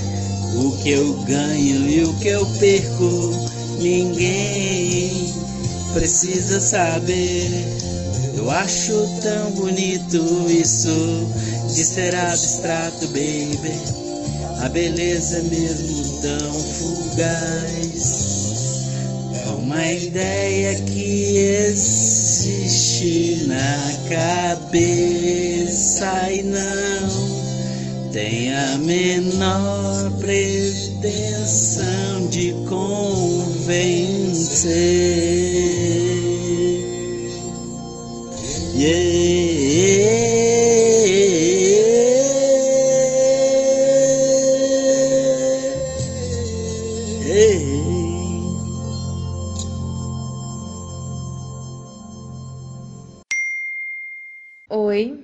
o que eu ganho e o que eu perco, ninguém precisa saber. Eu acho tão bonito isso de ser abstrato, baby. A beleza mesmo tão fugaz. É uma ideia que existe na cabeça e não tem a menor pretensão de convencer. Oi,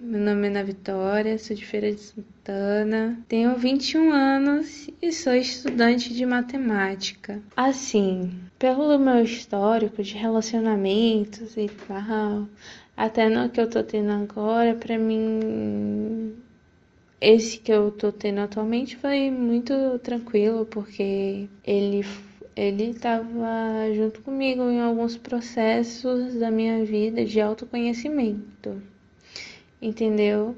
meu nome é Ana Vitória, sou de Feira de Santana, tenho 21 anos e sou estudante de matemática. Assim, pelo meu histórico de relacionamentos e tal, até no que eu tô tendo agora, pra mim, esse que eu tô tendo atualmente foi muito tranquilo, porque ele ele estava junto comigo em alguns processos da minha vida de autoconhecimento, entendeu?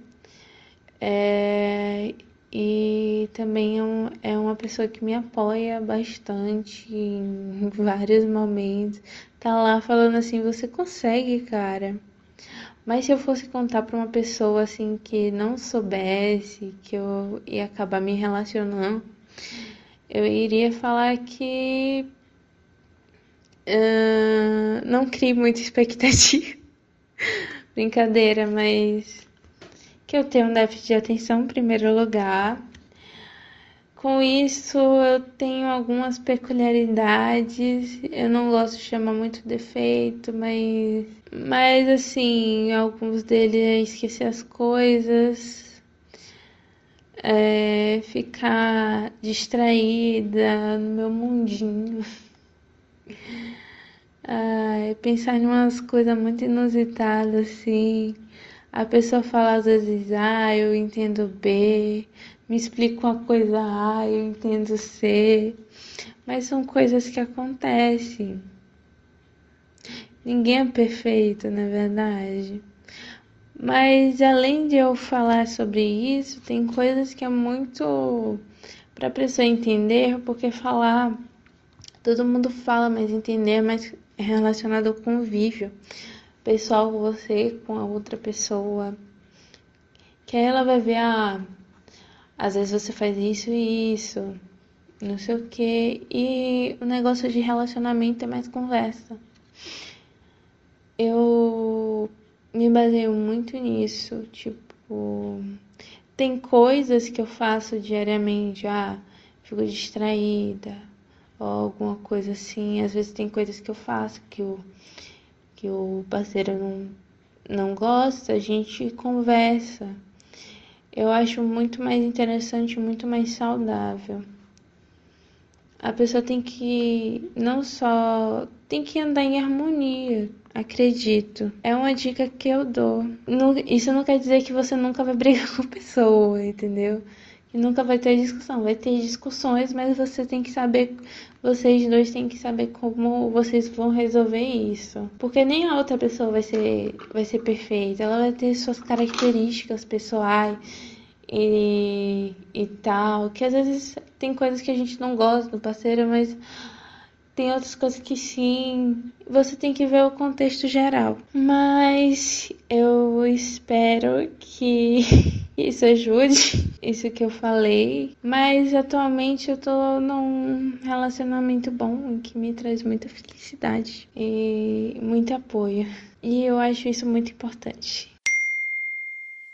É, e também é, um, é uma pessoa que me apoia bastante em vários momentos. Tá lá falando assim: você consegue, cara. Mas se eu fosse contar para uma pessoa assim que não soubesse que eu ia acabar me relacionando, eu iria falar que uh, não crie muita expectativa. Brincadeira, mas que eu tenho um déficit de atenção em primeiro lugar. Com isso, eu tenho algumas peculiaridades. Eu não gosto de chamar muito defeito, mas, mas assim, alguns deles é esquecer as coisas, é ficar distraída no meu mundinho. É pensar em umas coisas muito inusitadas, assim. A pessoa fala às vezes A, eu entendo B, me explica uma coisa A, eu entendo C, mas são coisas que acontecem. Ninguém é perfeito, na verdade. Mas além de eu falar sobre isso, tem coisas que é muito para a pessoa entender, porque falar todo mundo fala, mas entender é mais relacionado ao convívio pessoal você, com a outra pessoa. Que aí ela vai ver, ah, às vezes você faz isso e isso, não sei o que. E o negócio de relacionamento é mais conversa. Eu me baseio muito nisso, tipo, tem coisas que eu faço diariamente, ah, fico distraída, ou alguma coisa assim. Às vezes tem coisas que eu faço que eu que o parceiro não, não gosta, a gente conversa. Eu acho muito mais interessante, muito mais saudável. A pessoa tem que não só tem que andar em harmonia, acredito. É uma dica que eu dou. isso não quer dizer que você nunca vai brigar com a pessoa, entendeu? Nunca vai ter discussão. Vai ter discussões, mas você tem que saber, vocês dois têm que saber como vocês vão resolver isso. Porque nem a outra pessoa vai ser, vai ser perfeita. Ela vai ter suas características pessoais e, e tal. Que às vezes tem coisas que a gente não gosta do parceiro, mas tem outras coisas que sim. Você tem que ver o contexto geral. Mas eu espero que isso ajude, isso que eu falei. Mas atualmente eu tô num relacionamento bom que me traz muita felicidade e muito apoio. E eu acho isso muito importante.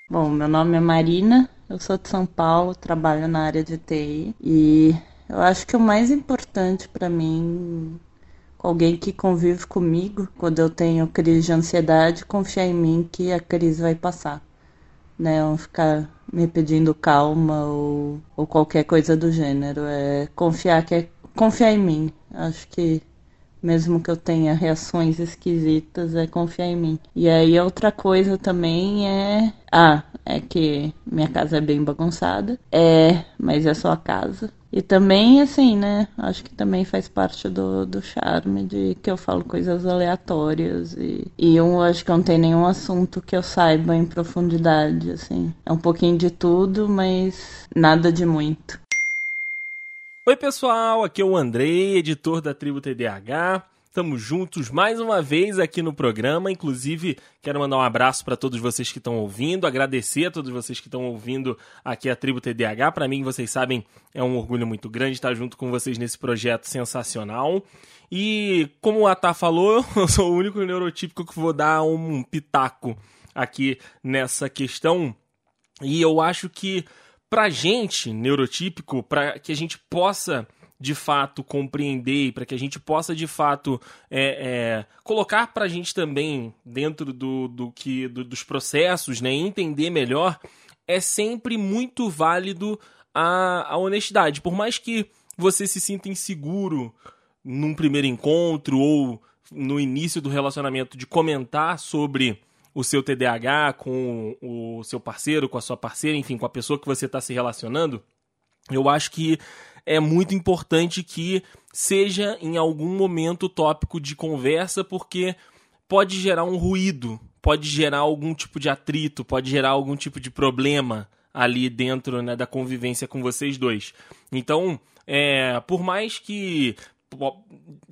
Bom, meu nome é Marina, eu sou de São Paulo, trabalho na área de TI e eu acho que o mais importante para mim alguém que convive comigo quando eu tenho crise de ansiedade, confiar em mim que a crise vai passar né? Não ficar me pedindo calma ou, ou qualquer coisa do gênero. É confiar que é confiar em mim. Acho que mesmo que eu tenha reações esquisitas, é confiar em mim. E aí outra coisa também é, ah, é que minha casa é bem bagunçada. É, mas é só a casa. E também, assim, né? Acho que também faz parte do, do charme de que eu falo coisas aleatórias. E, e eu acho que não tem nenhum assunto que eu saiba em profundidade, assim. É um pouquinho de tudo, mas nada de muito. Oi, pessoal, aqui é o Andrei, editor da Tribo TDAH. Estamos juntos mais uma vez aqui no programa. Inclusive, quero mandar um abraço para todos vocês que estão ouvindo, agradecer a todos vocês que estão ouvindo aqui a Tribo TDAH. Para mim, vocês sabem, é um orgulho muito grande estar junto com vocês nesse projeto sensacional. E como a Tá falou, eu sou o único neurotípico que vou dar um pitaco aqui nessa questão. E eu acho que pra gente, neurotípico, para que a gente possa de fato compreender, para que a gente possa de fato é, é, colocar para a gente também dentro do, do que do, dos processos, né, entender melhor, é sempre muito válido a, a honestidade. Por mais que você se sinta inseguro num primeiro encontro ou no início do relacionamento de comentar sobre o seu TDAH com o seu parceiro, com a sua parceira, enfim, com a pessoa que você está se relacionando, Eu acho que é muito importante que seja em algum momento tópico de conversa, porque pode gerar um ruído, pode gerar algum tipo de atrito, pode gerar algum tipo de problema ali dentro né, da convivência com vocês dois. Então, é, por mais que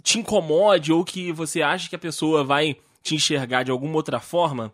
te incomode ou que você ache que a pessoa vai te enxergar de alguma outra forma,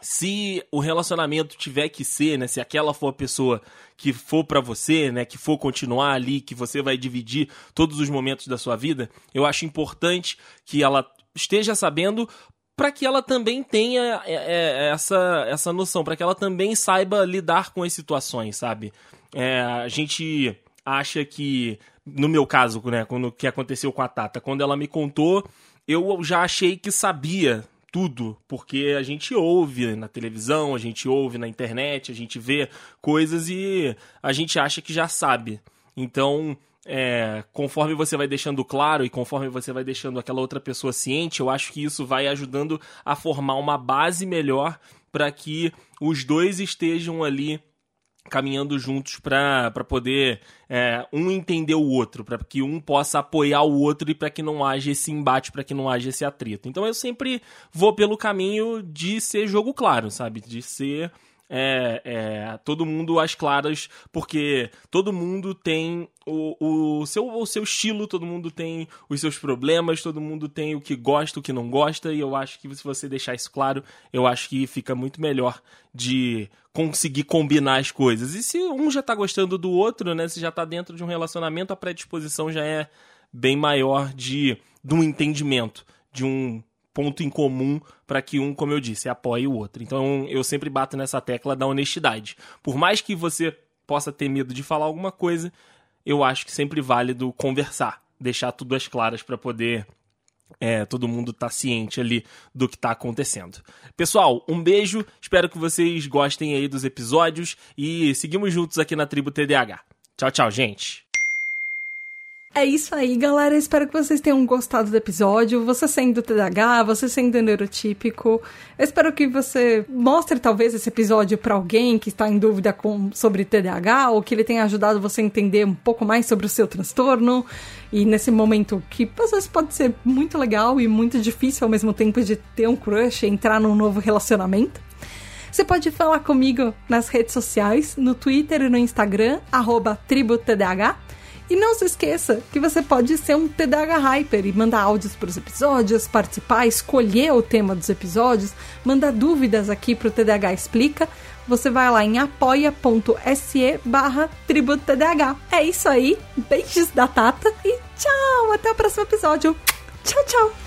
se o relacionamento tiver que ser, né, se aquela for a pessoa que for para você, né, que for continuar ali, que você vai dividir todos os momentos da sua vida, eu acho importante que ela esteja sabendo para que ela também tenha é, é, essa, essa noção, para que ela também saiba lidar com as situações, sabe? É, a gente acha que, no meu caso, né, quando que aconteceu com a Tata, quando ela me contou, eu já achei que sabia tudo, porque a gente ouve na televisão, a gente ouve na internet, a gente vê coisas e a gente acha que já sabe. Então, é, conforme você vai deixando claro e conforme você vai deixando aquela outra pessoa ciente, eu acho que isso vai ajudando a formar uma base melhor para que os dois estejam ali caminhando juntos para poder é, um entender o outro, para que um possa apoiar o outro e para que não haja esse embate, para que não haja esse atrito. Então eu sempre vou pelo caminho de ser jogo claro, sabe? De ser é, é, todo mundo às claras, porque todo mundo tem o, o, seu, o seu estilo, todo mundo tem os seus problemas, todo mundo tem o que gosta, o que não gosta, e eu acho que se você deixar isso claro, eu acho que fica muito melhor de conseguir combinar as coisas. E se um já tá gostando do outro, né? Se já tá dentro de um relacionamento, a predisposição já é bem maior de, de um entendimento, de um ponto em comum para que um, como eu disse, apoie o outro. Então eu sempre bato nessa tecla da honestidade. Por mais que você possa ter medo de falar alguma coisa, eu acho que sempre válido conversar, deixar tudo às claras para poder é, todo mundo tá ciente ali do que está acontecendo. Pessoal, um beijo, espero que vocês gostem aí dos episódios e seguimos juntos aqui na Tribo TDAH. Tchau, tchau, gente! É isso aí, galera. Espero que vocês tenham gostado do episódio. Você sendo TDAH, você sendo neurotípico. Eu espero que você mostre talvez esse episódio para alguém que está em dúvida com, sobre TDAH ou que ele tenha ajudado você a entender um pouco mais sobre o seu transtorno. E nesse momento que às vezes pode ser muito legal e muito difícil ao mesmo tempo de ter um crush, entrar num novo relacionamento. Você pode falar comigo nas redes sociais, no Twitter e no Instagram, arroba. E não se esqueça que você pode ser um TDAH Hyper e mandar áudios para os episódios, participar, escolher o tema dos episódios, mandar dúvidas aqui para o TDAH Explica. Você vai lá em apoia.se barra TDAH. É isso aí, beijos da Tata e tchau! Até o próximo episódio. Tchau, tchau!